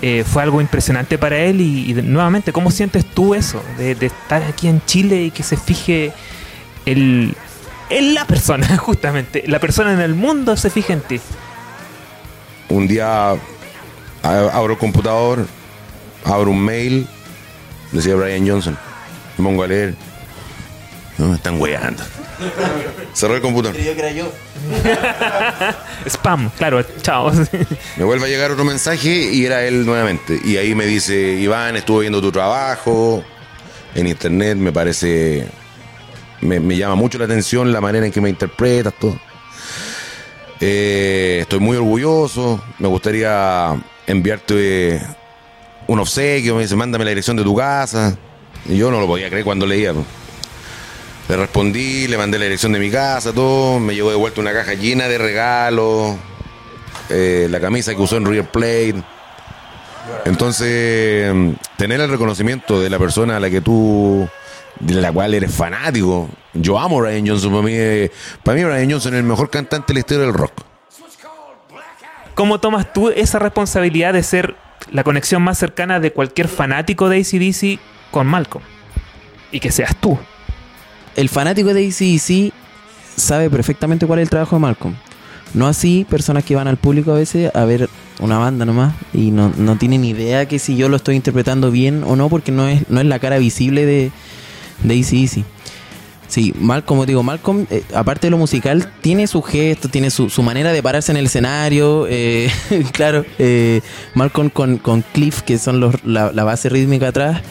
eh, fue algo impresionante para él y, nuevamente, ¿cómo sientes tú eso? De estar aquí en Chile y que se fije el, en la persona, justamente. La persona en el mundo se fija en ti. Un día abro el computador, abro un mail, decía Brian Johnson, me pongo a leer. No, me están weando. Cerré el computador. Spam, claro, chao. Me vuelve a llegar otro mensaje y era él nuevamente. Y ahí me dice, Iván, estuve viendo tu trabajo en internet, me parece, me, me llama mucho la atención la manera en que me interpretas, todo. Eh, estoy muy orgulloso, me gustaría enviarte un obsequio, me dice, mándame la dirección de tu casa. Y yo no lo podía creer cuando leía. Le respondí, le mandé la dirección de mi casa, todo. Me llegó de vuelta una caja llena de regalos. eh, la camisa que usó en River Plate. Entonces, tener el reconocimiento de la persona a la que tú, de la cual eres fanático. Yo amo a Brian Johnson. Para mí, eh, para mí Brian Johnson es el mejor cantante de la historia del rock. ¿Cómo tomas tú esa responsabilidad de ser la conexión más cercana de cualquier fanático de ACDC con Malcolm? Y que seas tú. El fanático de ACDC sabe perfectamente cuál es el trabajo de Malcolm. No así personas que van al público a veces a ver una banda nomás y no, no tienen idea que si yo lo estoy interpretando bien o no porque no es, no es la cara visible de, de AC/DC. Sí, Mal, como digo, Malcolm, eh, aparte de lo musical, tiene su gesto, tiene su, su manera de pararse en el escenario. eh, claro, eh, Malcolm con, con Cliff, que son los, la, la base rítmica atrás,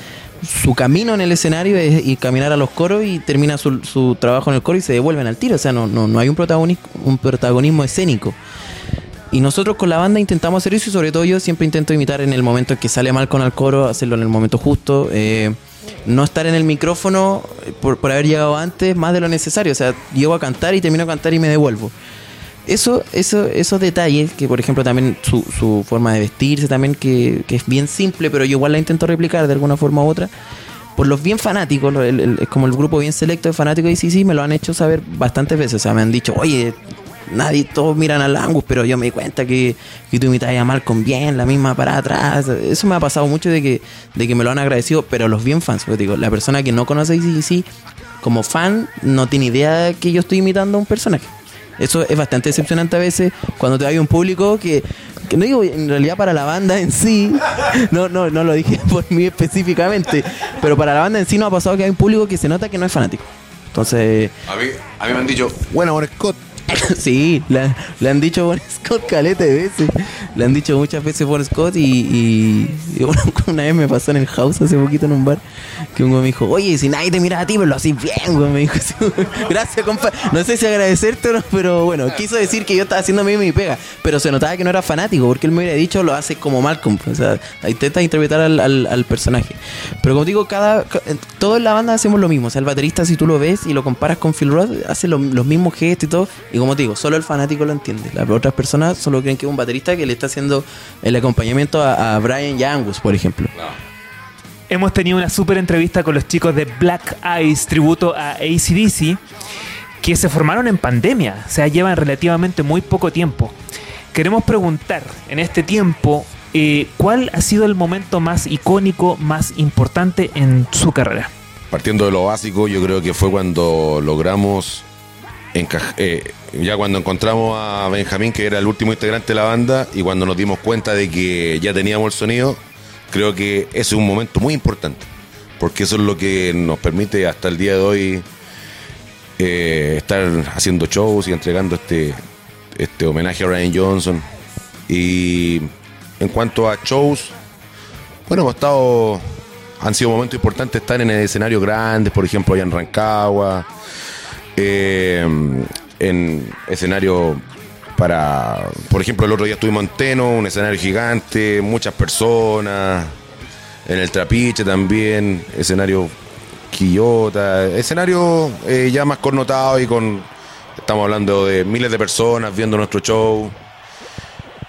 su camino en el escenario es ir caminar a los coros y termina su, su trabajo en el coro y se devuelven al tiro. O sea, no, no, no hay un protagonismo, un protagonismo escénico. Y nosotros con la banda intentamos hacer eso y sobre todo yo siempre intento imitar en el momento en que sale Malcolm al coro, hacerlo en el momento justo. eh, no estar en el micrófono por, por haber llegado antes más de lo necesario. O sea, llego a cantar y termino de cantar y me devuelvo. Eso, eso, esos detalles, que por ejemplo también su, su forma de vestirse también, que, que es bien simple, pero yo igual la intento replicar de alguna forma u otra. Por los bien fanáticos, el- es como el grupo bien selecto de fanáticos de ICC, me lo han hecho saber bastantes veces. O sea, me han dicho, oye, nadie, todos miran al Angus, pero yo me di cuenta que, que tú imitas a Malcolm bien, la misma para atrás. Eso me ha pasado mucho de que, de que me lo han agradecido, pero los bien fans, pues digo, la persona que no conoce ICC, como fan, no tiene idea que yo estoy imitando a un personaje. Eso es bastante decepcionante a veces cuando te hay un público que, que no digo en realidad para la banda en sí, no, no, no lo dije por mí específicamente, pero para la banda en sí no ha pasado que hay un público que se nota que no es fanático. Entonces, A mí, a mí me han dicho, bueno, Scott. sí, le, le han dicho Bon Scott caleta de veces. Le han dicho muchas veces Bon Scott y, y- y una, una vez me pasó en el house hace poquito en un bar que un güey me dijo, oye, si nadie te mira a ti, pero lo haces bien, güey. Me dijo, así, gracias, compa. No sé si agradecerte o no, pero bueno, quiso decir que yo estaba haciendo bien mi pega, pero se notaba que no era fanático, porque él me hubiera dicho lo hace como Malcolm. O sea, intenta interpretar al, al- al personaje. Pero como digo, cada, ca- en- todo en la banda hacemos lo mismo. O sea, el baterista, si tú lo ves y lo comparas con Phil Roth, hace lo- los mismos gestos y todo. Y como te digo, solo el fanático lo entiende. Las otras personas solo creen que es un baterista que le está haciendo el acompañamiento a, a Brian y Angus, por ejemplo. Hemos tenido una súper entrevista con los chicos de Black Eyes, tributo a ACDC. que se formaron en pandemia, o sea, llevan relativamente muy poco tiempo. Queremos preguntar en este tiempo eh, cuál ha sido el momento más icónico, más importante en su carrera. Partiendo de lo básico, yo creo que fue cuando logramos eh, ya cuando encontramos a Benjamín, que era el último integrante de la banda, y cuando nos dimos cuenta de que ya teníamos el sonido, creo que ese es un momento muy importante, porque eso es lo que nos permite hasta el día de hoy eh, estar haciendo shows y entregando este, este homenaje a Ryan Johnson. Y en cuanto a shows, bueno, hemos estado. Han sido momentos importantes estar en escenarios grandes, por ejemplo, allá en Rancagua, eh, en escenario para. Por ejemplo, el otro día estuvimos en Teno, un escenario gigante, muchas personas. En el Trapiche también, escenario Quillota, escenario eh, ya más connotado y con. Estamos hablando de miles de personas viendo nuestro show.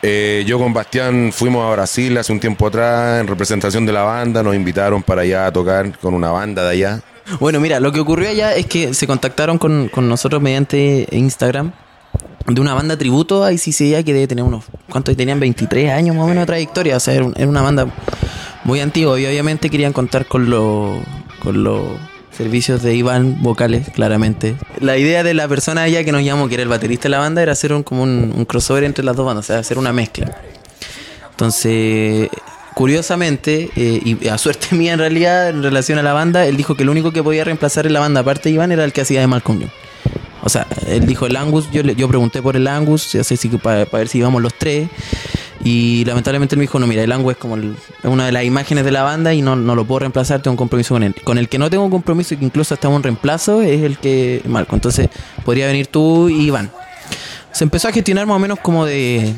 Eh, yo con Bastián fuimos a Brasil hace un tiempo atrás en representación de la banda, nos invitaron para allá a tocar con una banda de allá. Bueno, mira, lo que ocurrió allá es que se contactaron con, con nosotros mediante Instagram de una banda tributo a ICCA que debe tener unos, ¿cuántos tenían? 23 años más o menos de trayectoria, o sea, era, un- era una banda muy antigua y obviamente querían contar con los con servicios de Iván vocales, claramente. La idea de la persona allá que nos llamó, que era el baterista de la banda, era hacer un, como un crossover entre las dos bandas, o sea, hacer una mezcla. Entonces, curiosamente, eh, y a suerte mía en realidad, en relación a la banda, él dijo que lo único que podía reemplazar en la banda, aparte de Iván, era el que hacía de Malcolm Young. O sea, él dijo el Angus, yo, yo pregunté por el Angus, ya sé si para ver si íbamos los tres. Y lamentablemente él me dijo, no, mira, el Angus es como una de las imágenes de la banda y no, no lo puedo reemplazar, tengo un compromiso con él. Con el que no tengo un compromiso y que incluso hasta un reemplazo es el que Malcolm. Entonces, podría venir tú y Iván. Se empezó a gestionar más o menos como de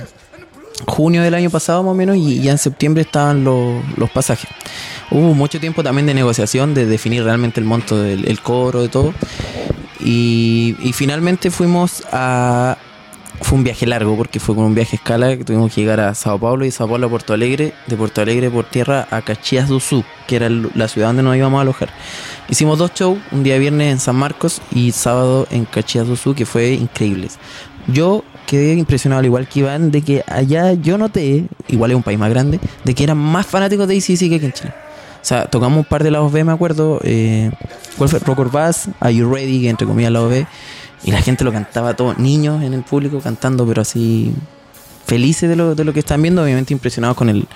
junio del año pasado más o menos y ya en septiembre estaban los, los pasajes. Hubo mucho tiempo también de negociación, de definir realmente el monto del el cobro, de todo. Y, finalmente fuimos a... Fue un viaje largo porque fue con un viaje a escala que tuvimos que llegar a Sao Paulo y Sao Paulo a Puerto Alegre, de Puerto Alegre por tierra a Caxias do Sul, que era la ciudad donde nos íbamos a alojar. Hicimos dos shows, un día viernes en San Marcos y sábado en Caxias do Sul, que fue increíbles. Yo quedé impresionado, al igual que Iván, de que allá yo noté, igual es un país más grande, de que eran más fanáticos de ACDC que aquí en Chile. O sea, tocamos un par de lados B, me acuerdo. Eh, ¿Cuál fue? Bass, Are You Ready? Que entre comillas lado B. Y la gente lo cantaba todo, niños en el público cantando, pero así felices de lo, de lo que están viendo, obviamente impresionados con el,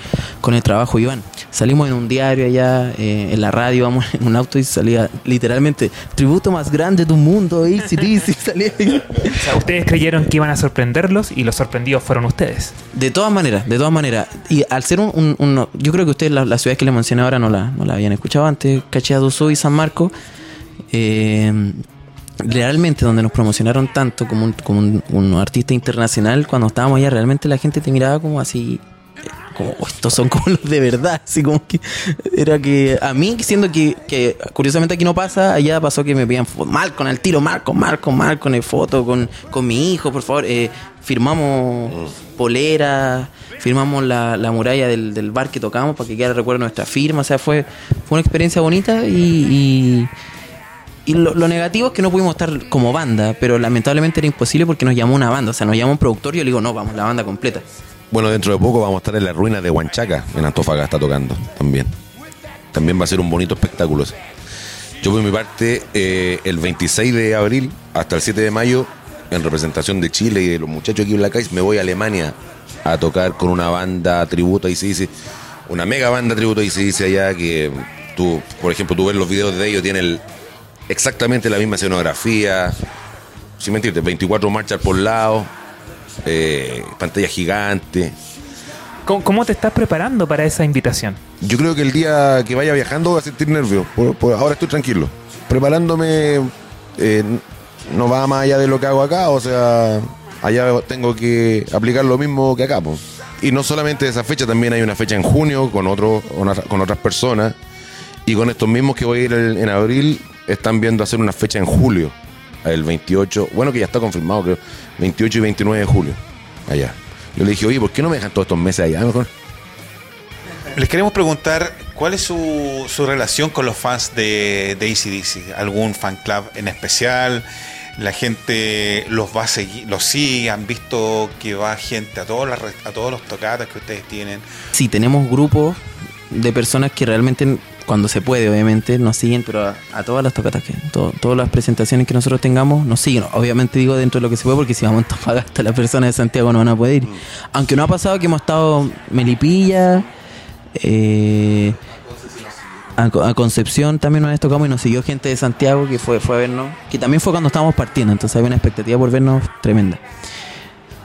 con el trabajo de Iván. Salimos en un diario allá, eh, en la radio, vamos en un auto y salía literalmente, tributo más grande del mundo, ACDC, salía. O sea, ustedes creyeron que iban a sorprenderlos y los sorprendidos fueron ustedes. De todas maneras, de todas maneras. Y al ser un... un- un- yo creo que ustedes las, ciudades que les mencioné ahora no la, no la habían escuchado antes, Caxias do Sul y San Marcos. eh, realmente donde nos promocionaron tanto como un, como un, artista internacional, cuando estábamos allá realmente la gente te miraba como así... eh, Como, "Oh, estos son como los de verdad, así como que era que a mí, siendo que, que curiosamente aquí no pasa, allá pasó que me pedían fo- Malcolm al tiro, Marco, Marco, Marco, en foto con, con mi hijo, por favor, eh, firmamos polera, firmamos la, la muralla del, del bar que tocamos para que quede el recuerdo nuestra firma, o sea, fue, fue una experiencia bonita y, y lo, negativo es que no pudimos estar como banda, pero lamentablemente era imposible porque nos llamó una banda, o sea, nos llamó un productor y yo le digo, no, vamos, la banda completa. Bueno, dentro de poco vamos a estar en las ruinas de Huanchaca, en Antofagasta tocando también. También va a ser un bonito espectáculo. ese. Yo por mi parte, eh, el 26 de abril hasta el 7 de mayo, en representación de Chile y de los muchachos aquí en la calle, me voy a Alemania a tocar con una banda tributo a ICDC, una mega banda tributo a ICDC allá que tú, por ejemplo, tú ves los videos de ellos, tiene el- exactamente la misma escenografía, sin mentirte, 24 marchas por lado, eh, pantalla gigante. ¿Cómo, cómo te estás preparando para esa invitación? Yo creo que el día que vaya viajando voy a sentir nervios. Por, por ahora estoy tranquilo. Preparándome eh, no va más allá de lo que hago acá. O sea, allá tengo que aplicar lo mismo que acá. po. Y no solamente esa fecha, también hay una fecha en junio con, otro, con, otra- con otras personas. Y con estos mismos que voy a ir en abril, están viendo hacer una fecha en julio. El 28, bueno que ya está confirmado, creo. 28 y 29 de julio. Allá. Yo le dije, oye, ¿por qué no me dejan todos estos meses allá mejor? Les queremos preguntar cuál es su, su relación con los fans de, de ACDC. ¿Algún fan club en especial? la gente los va a seguir, los sigue, han visto que va gente a todas las re- a todos los tocatas que ustedes tienen. Sí, tenemos grupos de personas que realmente, cuando se puede, obviamente, nos siguen, pero a, todas las tocatas, que to- todas las presentaciones que nosotros tengamos, nos siguen. Obviamente digo dentro de lo que se puede, porque si vamos a hasta las personas de Santiago no van a poder ir. Aunque no ha pasado que hemos estado Melipilla, eh, a, Co- a Concepción también vez tocamos y nos siguió gente de Santiago que fue, fue a vernos, que también fue cuando estábamos partiendo, entonces había una expectativa por vernos tremenda.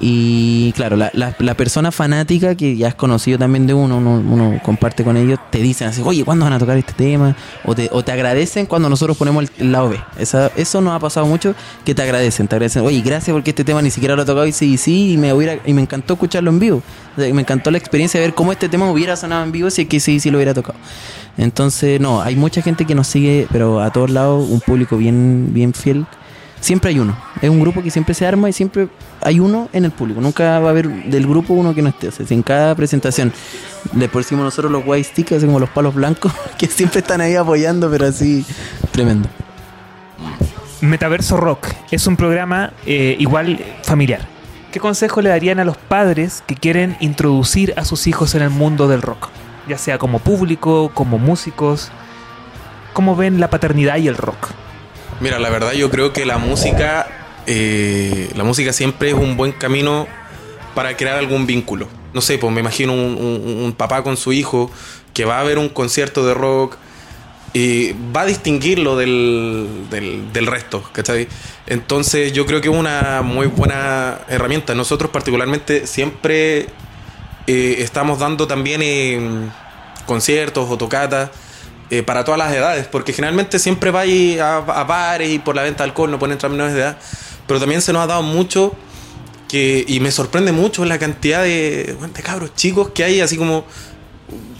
Y claro, la, la- la persona fanática que ya has conocido también de uno, uno, uno comparte con ellos, te dicen así, oye, ¿cuándo van a tocar este tema? O te, o te agradecen cuando nosotros ponemos el, el lado B. Esa, eso nos ha pasado mucho, que te agradecen, te agradecen, oye, gracias porque este tema ni siquiera lo he tocado y sí, sí, y me, hubiera, y me encantó escucharlo en vivo. O sea, me encantó la experiencia de ver cómo este tema hubiera sonado en vivo si es que sí, sí lo hubiera tocado. Entonces, no, hay mucha gente que nos sigue, pero a todos lados, un público bien, bien fiel. Siempre hay uno. Es un grupo que siempre se arma y siempre hay uno en el público. Nunca va a haber del grupo uno que no esté. O sea, en cada presentación le pusimos nosotros los white sticks, así como los palos blancos, que siempre están ahí apoyando, pero así tremendo. Metaverso Rock es un programa eh, igual familiar. ¿Qué consejo le darían a los padres que quieren introducir a sus hijos en el mundo del rock? Ya sea como público, como músicos. ¿Cómo ven la paternidad y el rock? Mira, la verdad yo creo que la música, eh, la música siempre es un buen camino para crear algún vínculo. No sé, pues me imagino un, papá con su hijo que va a ver un concierto de rock y va a distinguirlo del, del, del resto, ¿cachai? Entonces yo creo que es una muy buena herramienta. Nosotros particularmente siempre eh, estamos dando también eh, conciertos o tocatas eh, para todas las edades, porque generalmente siempre va a, a bares y por la venta de alcohol no pueden entrar menores de edad, pero también se nos ha dado mucho que, y me sorprende mucho la cantidad de, de cabros chicos que hay, así como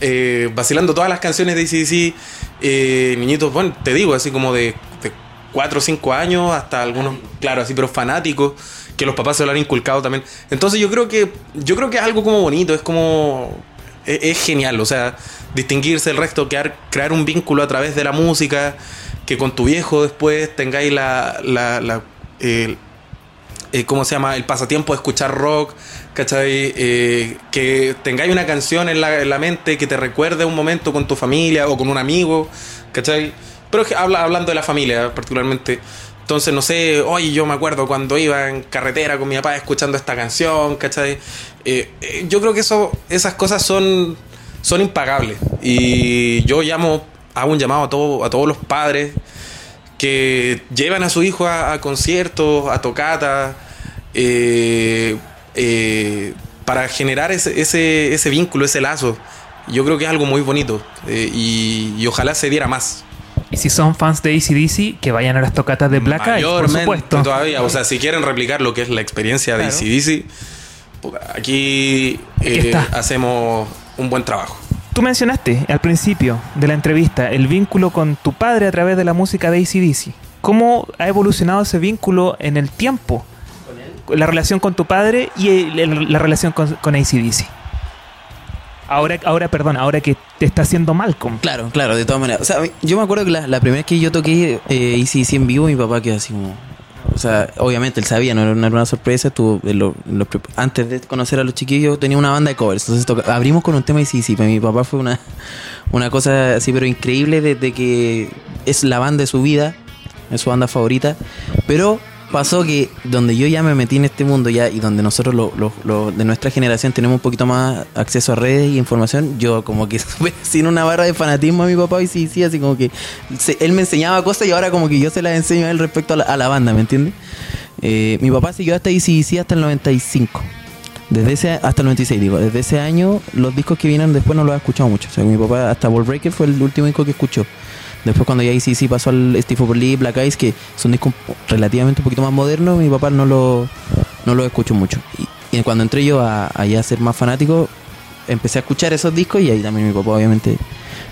eh, vacilando todas las canciones de ACDC, eh, niñitos, bueno, te digo, así como de, de 4 o 5 años hasta algunos, claro, así, pero fanáticos, que los papás se lo han inculcado también. Entonces yo creo que, yo creo que es algo como bonito, es como, es, es genial, o sea, distinguirse del resto, crear, crear un vínculo a través de la música, que con tu viejo después tengáis la, la, la eh, ¿cómo se llama? El pasatiempo de escuchar rock, ¿cachai? Eh, que tengáis una canción en la, en la mente que te recuerde un momento con tu familia o con un amigo, ¿cachai? Pero que habla, hablando de la familia particularmente. Entonces, no sé, oye, yo me acuerdo cuando iba en carretera con mi papá escuchando esta canción, ¿cachai? Eh, eh, yo creo que eso, esas cosas son, son impagables. Y yo llamo, hago un llamado a, todo, a todos los padres que llevan a su hijo a, conciertos, a tocatas, eh, eh, para generar ese, ese, ese vínculo, ese lazo. Yo creo que es algo muy bonito eh, y ojalá se diera más. Y si son fans de ACDC, que vayan a las tocatas de Black Eyed, por supuesto. todavía. O sea, si quieren replicar lo que es la experiencia de. ACDC, aquí Aquí eh, hacemos un buen trabajo. Tú mencionaste al principio de la entrevista el vínculo con tu padre a través de la música de ACDC. ¿Cómo ha evolucionado ese vínculo en el tiempo? La relación con tu padre y la relación con, con ACDC. Ahora, ahora, perdón, ahora que te está haciendo Malcolm. Claro, claro, de todas maneras. O sea, yo me acuerdo que la, primera vez que yo toqué eh, ACDC en vivo, mi papá quedó así como... O sea, obviamente él sabía, no era una, una sorpresa. En lo- pre- antes de conocer a los chiquillos, tenía una banda de covers. Entonces toca- abrimos con un tema de ACDC. Para mi papá fue una, una cosa así, pero increíble, desde que es la banda de su vida, es su banda favorita. Pero pasó que donde yo ya me metí en este mundo ya y donde nosotros lo- lo- lo- de nuestra generación tenemos un poquito más acceso a redes y información, yo como que sin una barra de fanatismo a mi papá y sí, sí, así como que se- él me enseñaba cosas y ahora como que yo se las enseño a él respecto a la, a la banda, ¿me entiendes? Eh, mi papá siguió hasta ICDC hasta el 95. Desde ese, hasta el 96, digo. Desde ese año, los discos que vinieron después no los ha escuchado mucho. O sea, mi papá, hasta Ball Breaker fue el último disco que escuchó. Después, cuando ya ICC pasó al Steve Lee, Black Eyes, que son discos relativamente un poquito más modernos, mi papá no lo, no lo escuchó mucho. Y, cuando entré yo a, a ya ser más fanático, empecé a escuchar esos discos y ahí también mi papá, obviamente,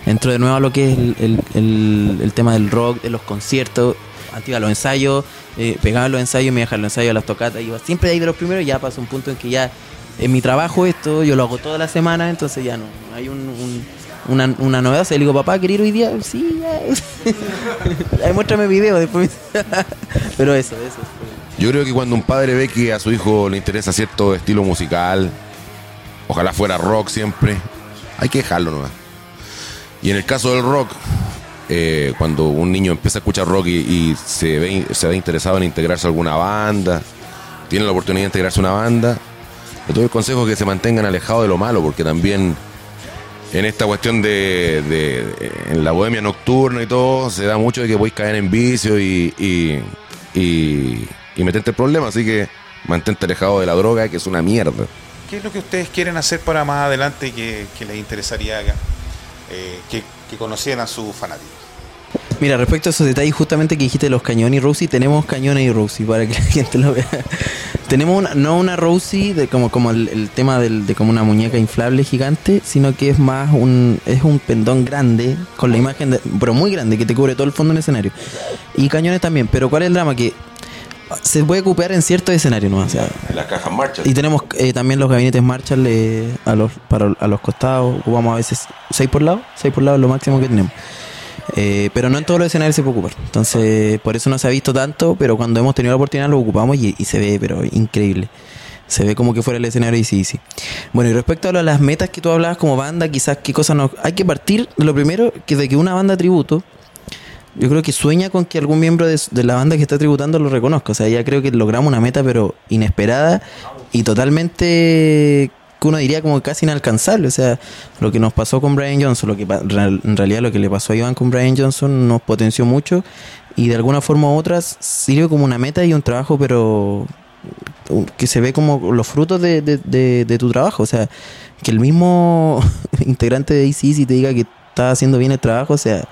entró de nuevo a lo que es el, el- el- tema del rock, de los conciertos. Antes iba a los ensayos, eh, pegaba los ensayos, me iba a dejar los ensayos a las tocatas, iba siempre ahí de los primeros ya pasó un punto en que ya en mi trabajo esto, yo lo hago toda la semana, entonces ya no, hay un- una, una novedad. Sea, le digo, papá, ¿quería ir hoy día? Sí. Ahí muéstrame video después. Pero eso, eso. Yo creo que cuando un padre ve que a su hijo le interesa cierto estilo musical, ojalá fuera rock siempre, hay que dejarlo nomás. Y en el caso del rock, eh, cuando un niño empieza a escuchar rock y, y se, ve, se ve interesado en integrarse a alguna banda, tiene la oportunidad de integrarse a una banda, le doy el consejo que se mantengan alejados de lo malo, porque también en esta cuestión de, la bohemia nocturna y todo, se da mucho de que podéis caer en vicio y, y, y, y meterte en problemas, así que mantente alejado de la droga, que es una mierda. ¿Qué es lo que ustedes quieren hacer para más adelante que, que les interesaría acá? Eh, que, que conocieran a sus fanáticos. Mira, respecto a esos detalles justamente que dijiste de los cañones y Rosie, tenemos cañones y Rosie para que la gente lo vea. tenemos una, no una Rosie de como, como el, el tema del- de como una muñeca inflable gigante, sino que es más un es un pendón grande con la imagen, de- pero muy grande que te cubre todo el fondo del escenario. Y cañones también, pero ¿cuál es el drama? Que se puede ocupar en ciertos escenarios, ¿no? O sea, En las cajas marcha. y tenemos eh, también los gabinetes Marshall eh, a los para a los costados, ocupamos a veces 6 por lado, 6 por lado es lo máximo que tenemos. Eh, pero no en todos los escenarios se puede ocupar. Entonces, por eso no se ha visto tanto, pero cuando hemos tenido la oportunidad lo ocupamos y, se ve, pero increíble. Se ve como que fuera el escenario y sí, sí. Bueno, y respecto a las metas que tú hablabas como banda, quizás qué cosas nos... Hay que partir lo primero, que de que una banda tributo, yo creo que sueña con que algún miembro de la banda que está tributando lo reconozca. O sea, ya creo que logramos una meta, pero inesperada y totalmente que uno diría como casi inalcanzable. O sea, lo que nos pasó con Brian Johnson, lo que en realidad lo que le pasó a Iván con Brian Johnson nos potenció mucho y de alguna forma u otra sirve como una meta y un trabajo, pero que se ve como los frutos de, de- de- de tu trabajo. O sea, que el mismo integrante de ACC te diga que está haciendo bien el trabajo, o sea,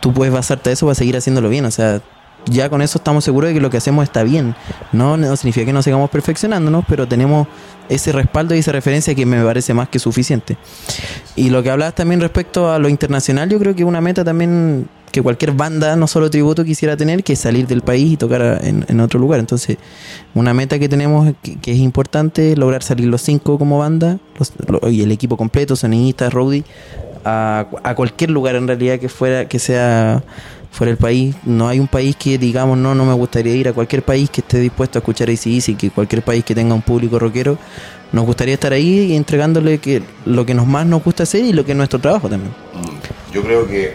tú puedes basarte a eso para seguir haciéndolo bien. O sea, ya con eso estamos seguros de que lo que hacemos está bien. No, no significa que no sigamos perfeccionándonos, pero tenemos ese respaldo y esa referencia que me parece más que suficiente. Y lo que hablabas también respecto a lo internacional, yo creo que una meta también que cualquier banda, no solo tributo, quisiera tener, que es salir del país y tocar en, en otro lugar. Entonces, una meta que tenemos que, que es importante es lograr salir los cinco como banda los- lo- y el equipo completo, sonidistas, roadie, a, a cualquier lugar en realidad que fuera que sea fuera del país. No hay un país que digamos, no, no me gustaría ir a cualquier país que esté dispuesto a escuchar ACDC, que cualquier país que tenga un público rockero, nos gustaría estar ahí y entregándole que lo que nos más nos gusta hacer y lo que es nuestro trabajo también. Yo creo que.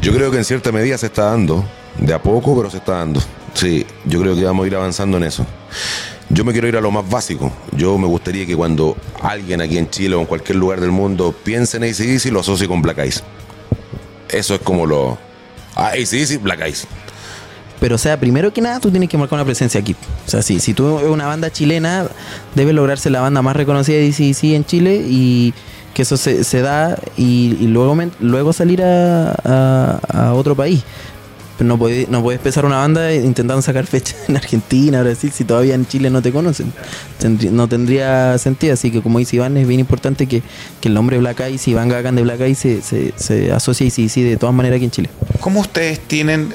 Yo creo que en cierta medida se está dando. De a poco, pero se está dando. Sí, yo creo que vamos a ir avanzando en eso. Yo me quiero ir a lo más básico. Yo me gustaría que cuando alguien aquí en Chile o en cualquier lugar del mundo piense en ACDC, lo asocie con Black Eyes. Eso es como lo. Ah, ACDC, Black Eyes. Pero, o sea, primero que nada, tú tienes que marcar una presencia aquí. O sea, sí, si tú eres una banda chilena, debe lograrse la banda más reconocida de DCC en Chile y que eso se, se da y, luego, luego salir a- a otro país. Pero no puedes no puedes empezar una banda intentando sacar fecha en Argentina, Brasil, si todavía en Chile no te conocen. No tendría sentido. Así que, como dice Iván, es bien importante que, que el nombre Black Eyes y Van Gagan de Black Eyes se, se, se asocie a DCC de todas maneras aquí en Chile. ¿Cómo ustedes tienen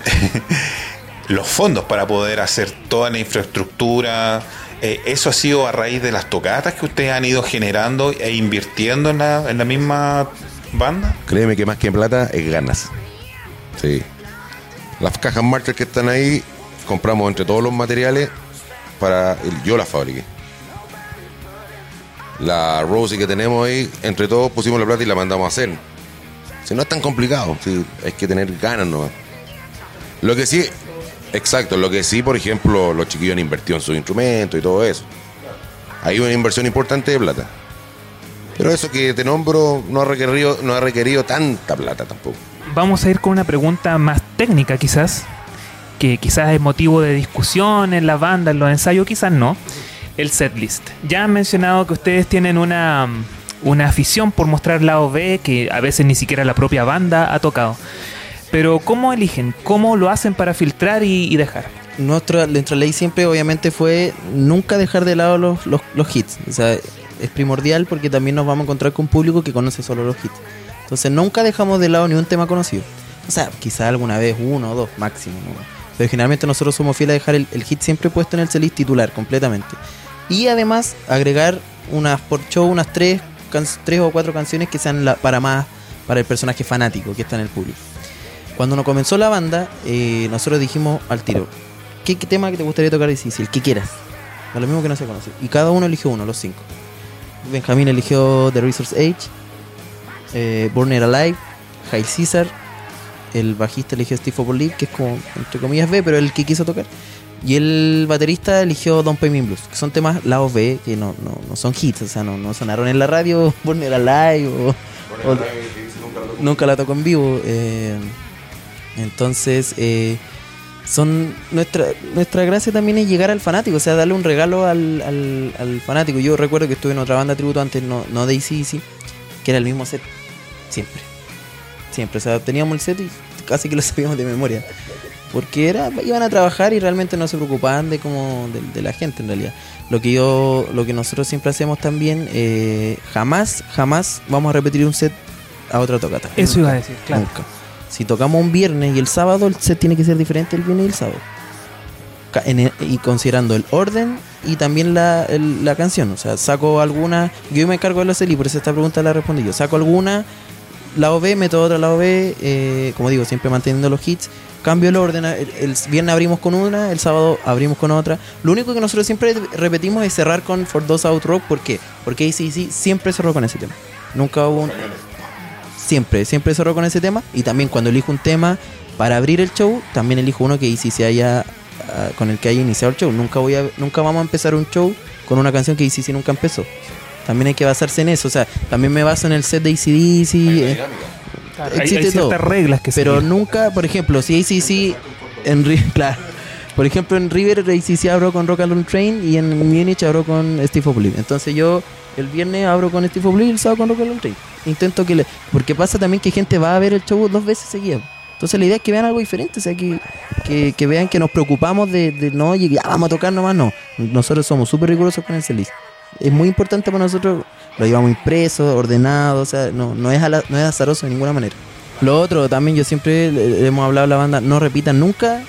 los fondos para poder hacer toda la infraestructura? Eh, ¿Eso ha sido a raíz de las tocatas que ustedes han ido generando e invirtiendo en la, en la misma banda? Créeme que más que en plata es ganas. Sí. Las cajas Marshall que están ahí, compramos entre todos los materiales para. yo las fabriqué. La Rosie que tenemos ahí, entre todos pusimos la plata y la mandamos a hacer. Si no es tan complicado, sí, hay que tener ganas nomás. Lo que sí, exacto, lo que sí, por ejemplo, los chiquillos han invertido en sus instrumentos y todo eso. Hay una inversión importante de plata. Pero eso que te nombro no ha requerido, no ha requerido tanta plata tampoco. Vamos a ir con una pregunta más técnica quizás, que quizás es motivo de discusión en la banda, en los ensayos, quizás no. El setlist. Ya han mencionado que ustedes tienen una, una afición por mostrar lado B que a veces ni siquiera la propia banda ha tocado. Pero ¿cómo eligen? ¿Cómo lo hacen para filtrar y, y dejar? nuestra, nuestra ley siempre obviamente fue nunca dejar de lado los, los, los hits. O sea, es primordial porque también nos vamos a encontrar con un público que conoce solo los hits. Entonces nunca dejamos de lado ni un tema conocido. O sea, quizá alguna vez uno o dos máximo. ¿no? Pero generalmente nosotros somos fieles a dejar el, hit siempre puesto en el setlist titular completamente. Y además agregar unas por show, unas tres, tres o cuatro canciones que sean para más para el personaje fanático que está en el público. Cuando nos comenzó la banda, eh, nosotros dijimos al tiro, ¿qué, qué tema que te gustaría tocar? El que quieras. Da lo mismo que no se conoce. Y cada uno eligió uno, los cinco. Benjamín eligió The Resource Age, eh, Born Alive, Hail Caesar, el bajista eligió Steve Believe, que es como, entre comillas, B, pero el que quiso tocar. Y el baterista eligió Don't Pay Me Blues, que son temas lados B, que no, no, no son hits, o sea, no, no sonaron en la radio, Born It Alive, o, o- nunca la tocó en vivo. eh, entonces, eh, son nuestra nuestra gracia también es llegar al fanático, o sea, darle un regalo al, al, al fanático. Yo recuerdo que estuve en otra banda tributo antes, no, no de AC/DC, que era el mismo set, siempre. Siempre, o sea, teníamos el set y casi que lo sabíamos de memoria. Porque era, iban a trabajar y realmente no se preocupaban de como de, de la gente en realidad. Lo que yo, lo que nosotros siempre hacemos también, eh, jamás, jamás vamos a repetir un set a otra tocata. Eso iba a decir, claro. Nunca. Si tocamos un viernes y el sábado, el set tiene que ser diferente el viernes y el sábado. Ca- en el- y considerando el orden y también la, la canción. O sea, saco alguna. Yo me encargo de la serie, por eso esta pregunta la respondí yo. Saco alguna, la OB, meto otra la OB, eh, como digo, siempre manteniendo los hits. Cambio el orden, el, viernes abrimos con una, el sábado abrimos con otra. Lo único que nosotros siempre repetimos es cerrar con For Those Out Rock. ¿Por qué? Porque ACDC siempre cerró con ese tema. Nunca hubo un, siempre, siempre cerró con ese tema. Y también cuando elijo un tema para abrir el show, también elijo uno que se haya ah, con el que haya iniciado el show. Nunca voy a, nunca vamos a empezar un show con una canción que ICC nunca empezó. También hay que basarse en eso. O sea, también me baso en el set de ACDC. eh, Claro, hay, hay existe ciertas todo. reglas que Pero nunca, por ejemplo, si ACC en claro. Por ejemplo, en River ACC abro con Rock and Roll Train y en Múnich abro con Steve Believe. Entonces yo el viernes abro con Steve Believe y el sábado con Rock and Roll Train. Intento que le... Porque pasa también que gente va a ver el show dos veces seguidas. Entonces la idea es que vean algo diferente, o sea, que, que, vean que nos preocupamos de, no, ya vamos a tocar nomás, no. Nosotros somos súper rigurosos con el setlist. Es muy importante para nosotros, lo llevamos impreso, ordenado, o sea, no, no, es, ala- no es azaroso de ninguna manera. Lo otro, también yo siempre le- hemos hablado a la banda, no repitan nunca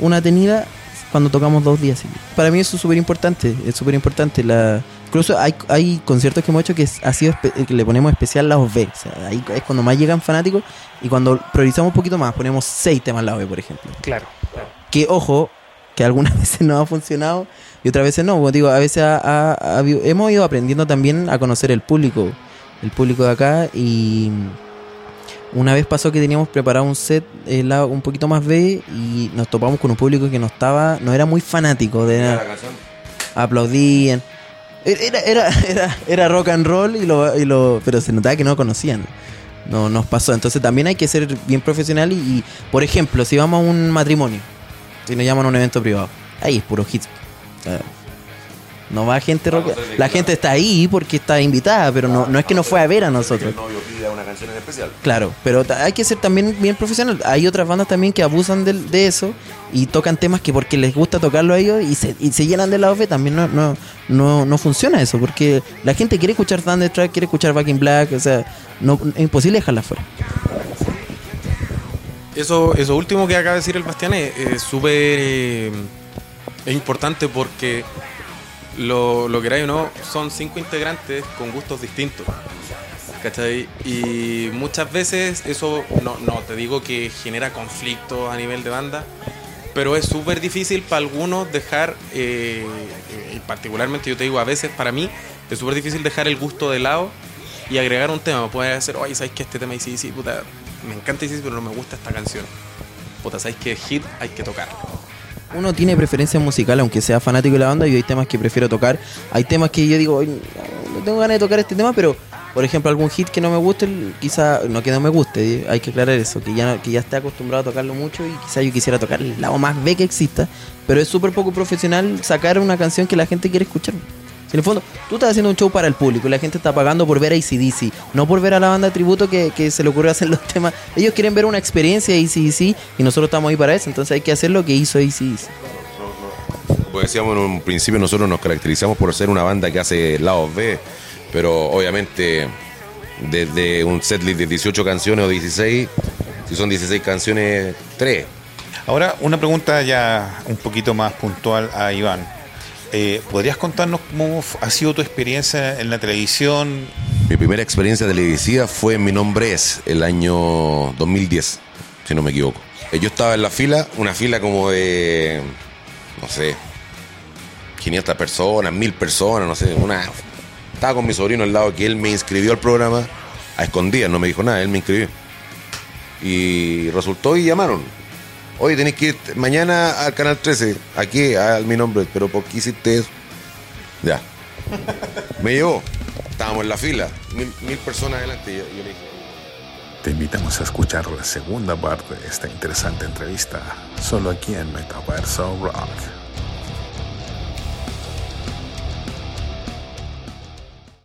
una tenida cuando tocamos dos días. Para mí eso es súper importante, es súper importante. La... Incluso hay, hay conciertos que hemos hecho que es- ha sido que le ponemos especial la B. O sea, ahí es cuando más llegan fanáticos y cuando priorizamos un poquito más, ponemos seis temas la B, por ejemplo. Claro, claro. Que ojo, que algunas veces no ha funcionado y otras veces no. Como digo, a veces ha- ha- ha habido- hemos ido aprendiendo también a conocer el público, el público de acá y una vez pasó que teníamos preparado un set eh, la- un poquito más B y nos topamos con un público que no estaba, no era muy fanático de nada. Aplaudían. Era, era, era, era rock and roll y lo, y lo, pero se notaba que no conocían. No nos pasó. Entonces también hay que ser bien profesional y, y, por ejemplo, si vamos a un matrimonio, si nos llaman a un evento privado, ahí es puro hits. No va gente rock. La gente está ahí porque está invitada, pero no, no es que no fue a ver a nosotros. una canción en especial. Claro, pero hay que ser también bien profesional. Hay otras bandas también que abusan del- de, eso y tocan temas que porque les gusta tocarlo a ellos y se, y se llenan de la OV. También no, no, no, no funciona eso porque la gente quiere escuchar Thunderstruck, quiere escuchar Back in Black. O sea, no, es imposible dejarla fuera. Eso, eso último que acaba de decir el Bastián es súper eh, es importante porque lo, lo queráis o no, son cinco integrantes con gustos distintos. ¿Cachai? Y muchas veces eso, no, no te digo que genera conflictos a nivel de banda, pero es súper difícil para algunos dejar, eh, y particularmente yo te digo, a veces para mí es súper difícil dejar el gusto de lado y agregar un tema. Puede decir, oye, ¿sabes que este tema sí, sí, puta, me encanta sí, pero no me gusta esta canción? Puta, ¿sabes que hit hay que tocarlo? Uno tiene preferencia musical, aunque sea fanático de la banda, y hay temas que prefiero tocar. Hay temas que yo digo, "Ay, no, tengo ganas de tocar este tema, pero por ejemplo, algún hit que no me guste, quizá, no que no me guste, hay que aclarar eso, que ya, que ya esté acostumbrado a tocarlo mucho y quizá yo quisiera tocar el lado más B que exista, pero es súper poco profesional sacar una canción que la gente quiere escuchar. En el fondo, tú estás haciendo un show para el público y la gente está pagando por ver a ACDC, no por ver a la banda de tributo que, que se le ocurrió hacer los temas. Ellos quieren ver una experiencia de ACDC y nosotros estamos ahí para eso, entonces hay que hacer lo que hizo ACDC. Como decíamos en un principio, nosotros nos caracterizamos por ser una banda que hace lados B, pero obviamente desde un setlist de 18 canciones o 16, si son 16 canciones, 3. Ahora, una pregunta ya un poquito más puntual a Iván. Eh, ¿Podrías contarnos cómo ha sido tu experiencia en la televisión? Mi primera experiencia televisiva fue en Mi Nombre Es, el año 2010, si no me equivoco. Eh, Yo estaba en la fila, una fila como de, no sé, 500 personas, 1000 personas, no sé, una... Estaba con mi sobrino al lado que él me inscribió al programa a escondidas, no me dijo nada, él me inscribió. Y resultó y llamaron. Oye, tenéis que ir mañana al Canal 13, aquí, a mi nombre, pero ¿por qué hiciste eso? Ya. Me llevó. Estábamos en la fila, mil, mil personas adelante. Y yo le dije, Te invitamos a escuchar la segunda parte de esta interesante entrevista, solo aquí en Metaverso Rock.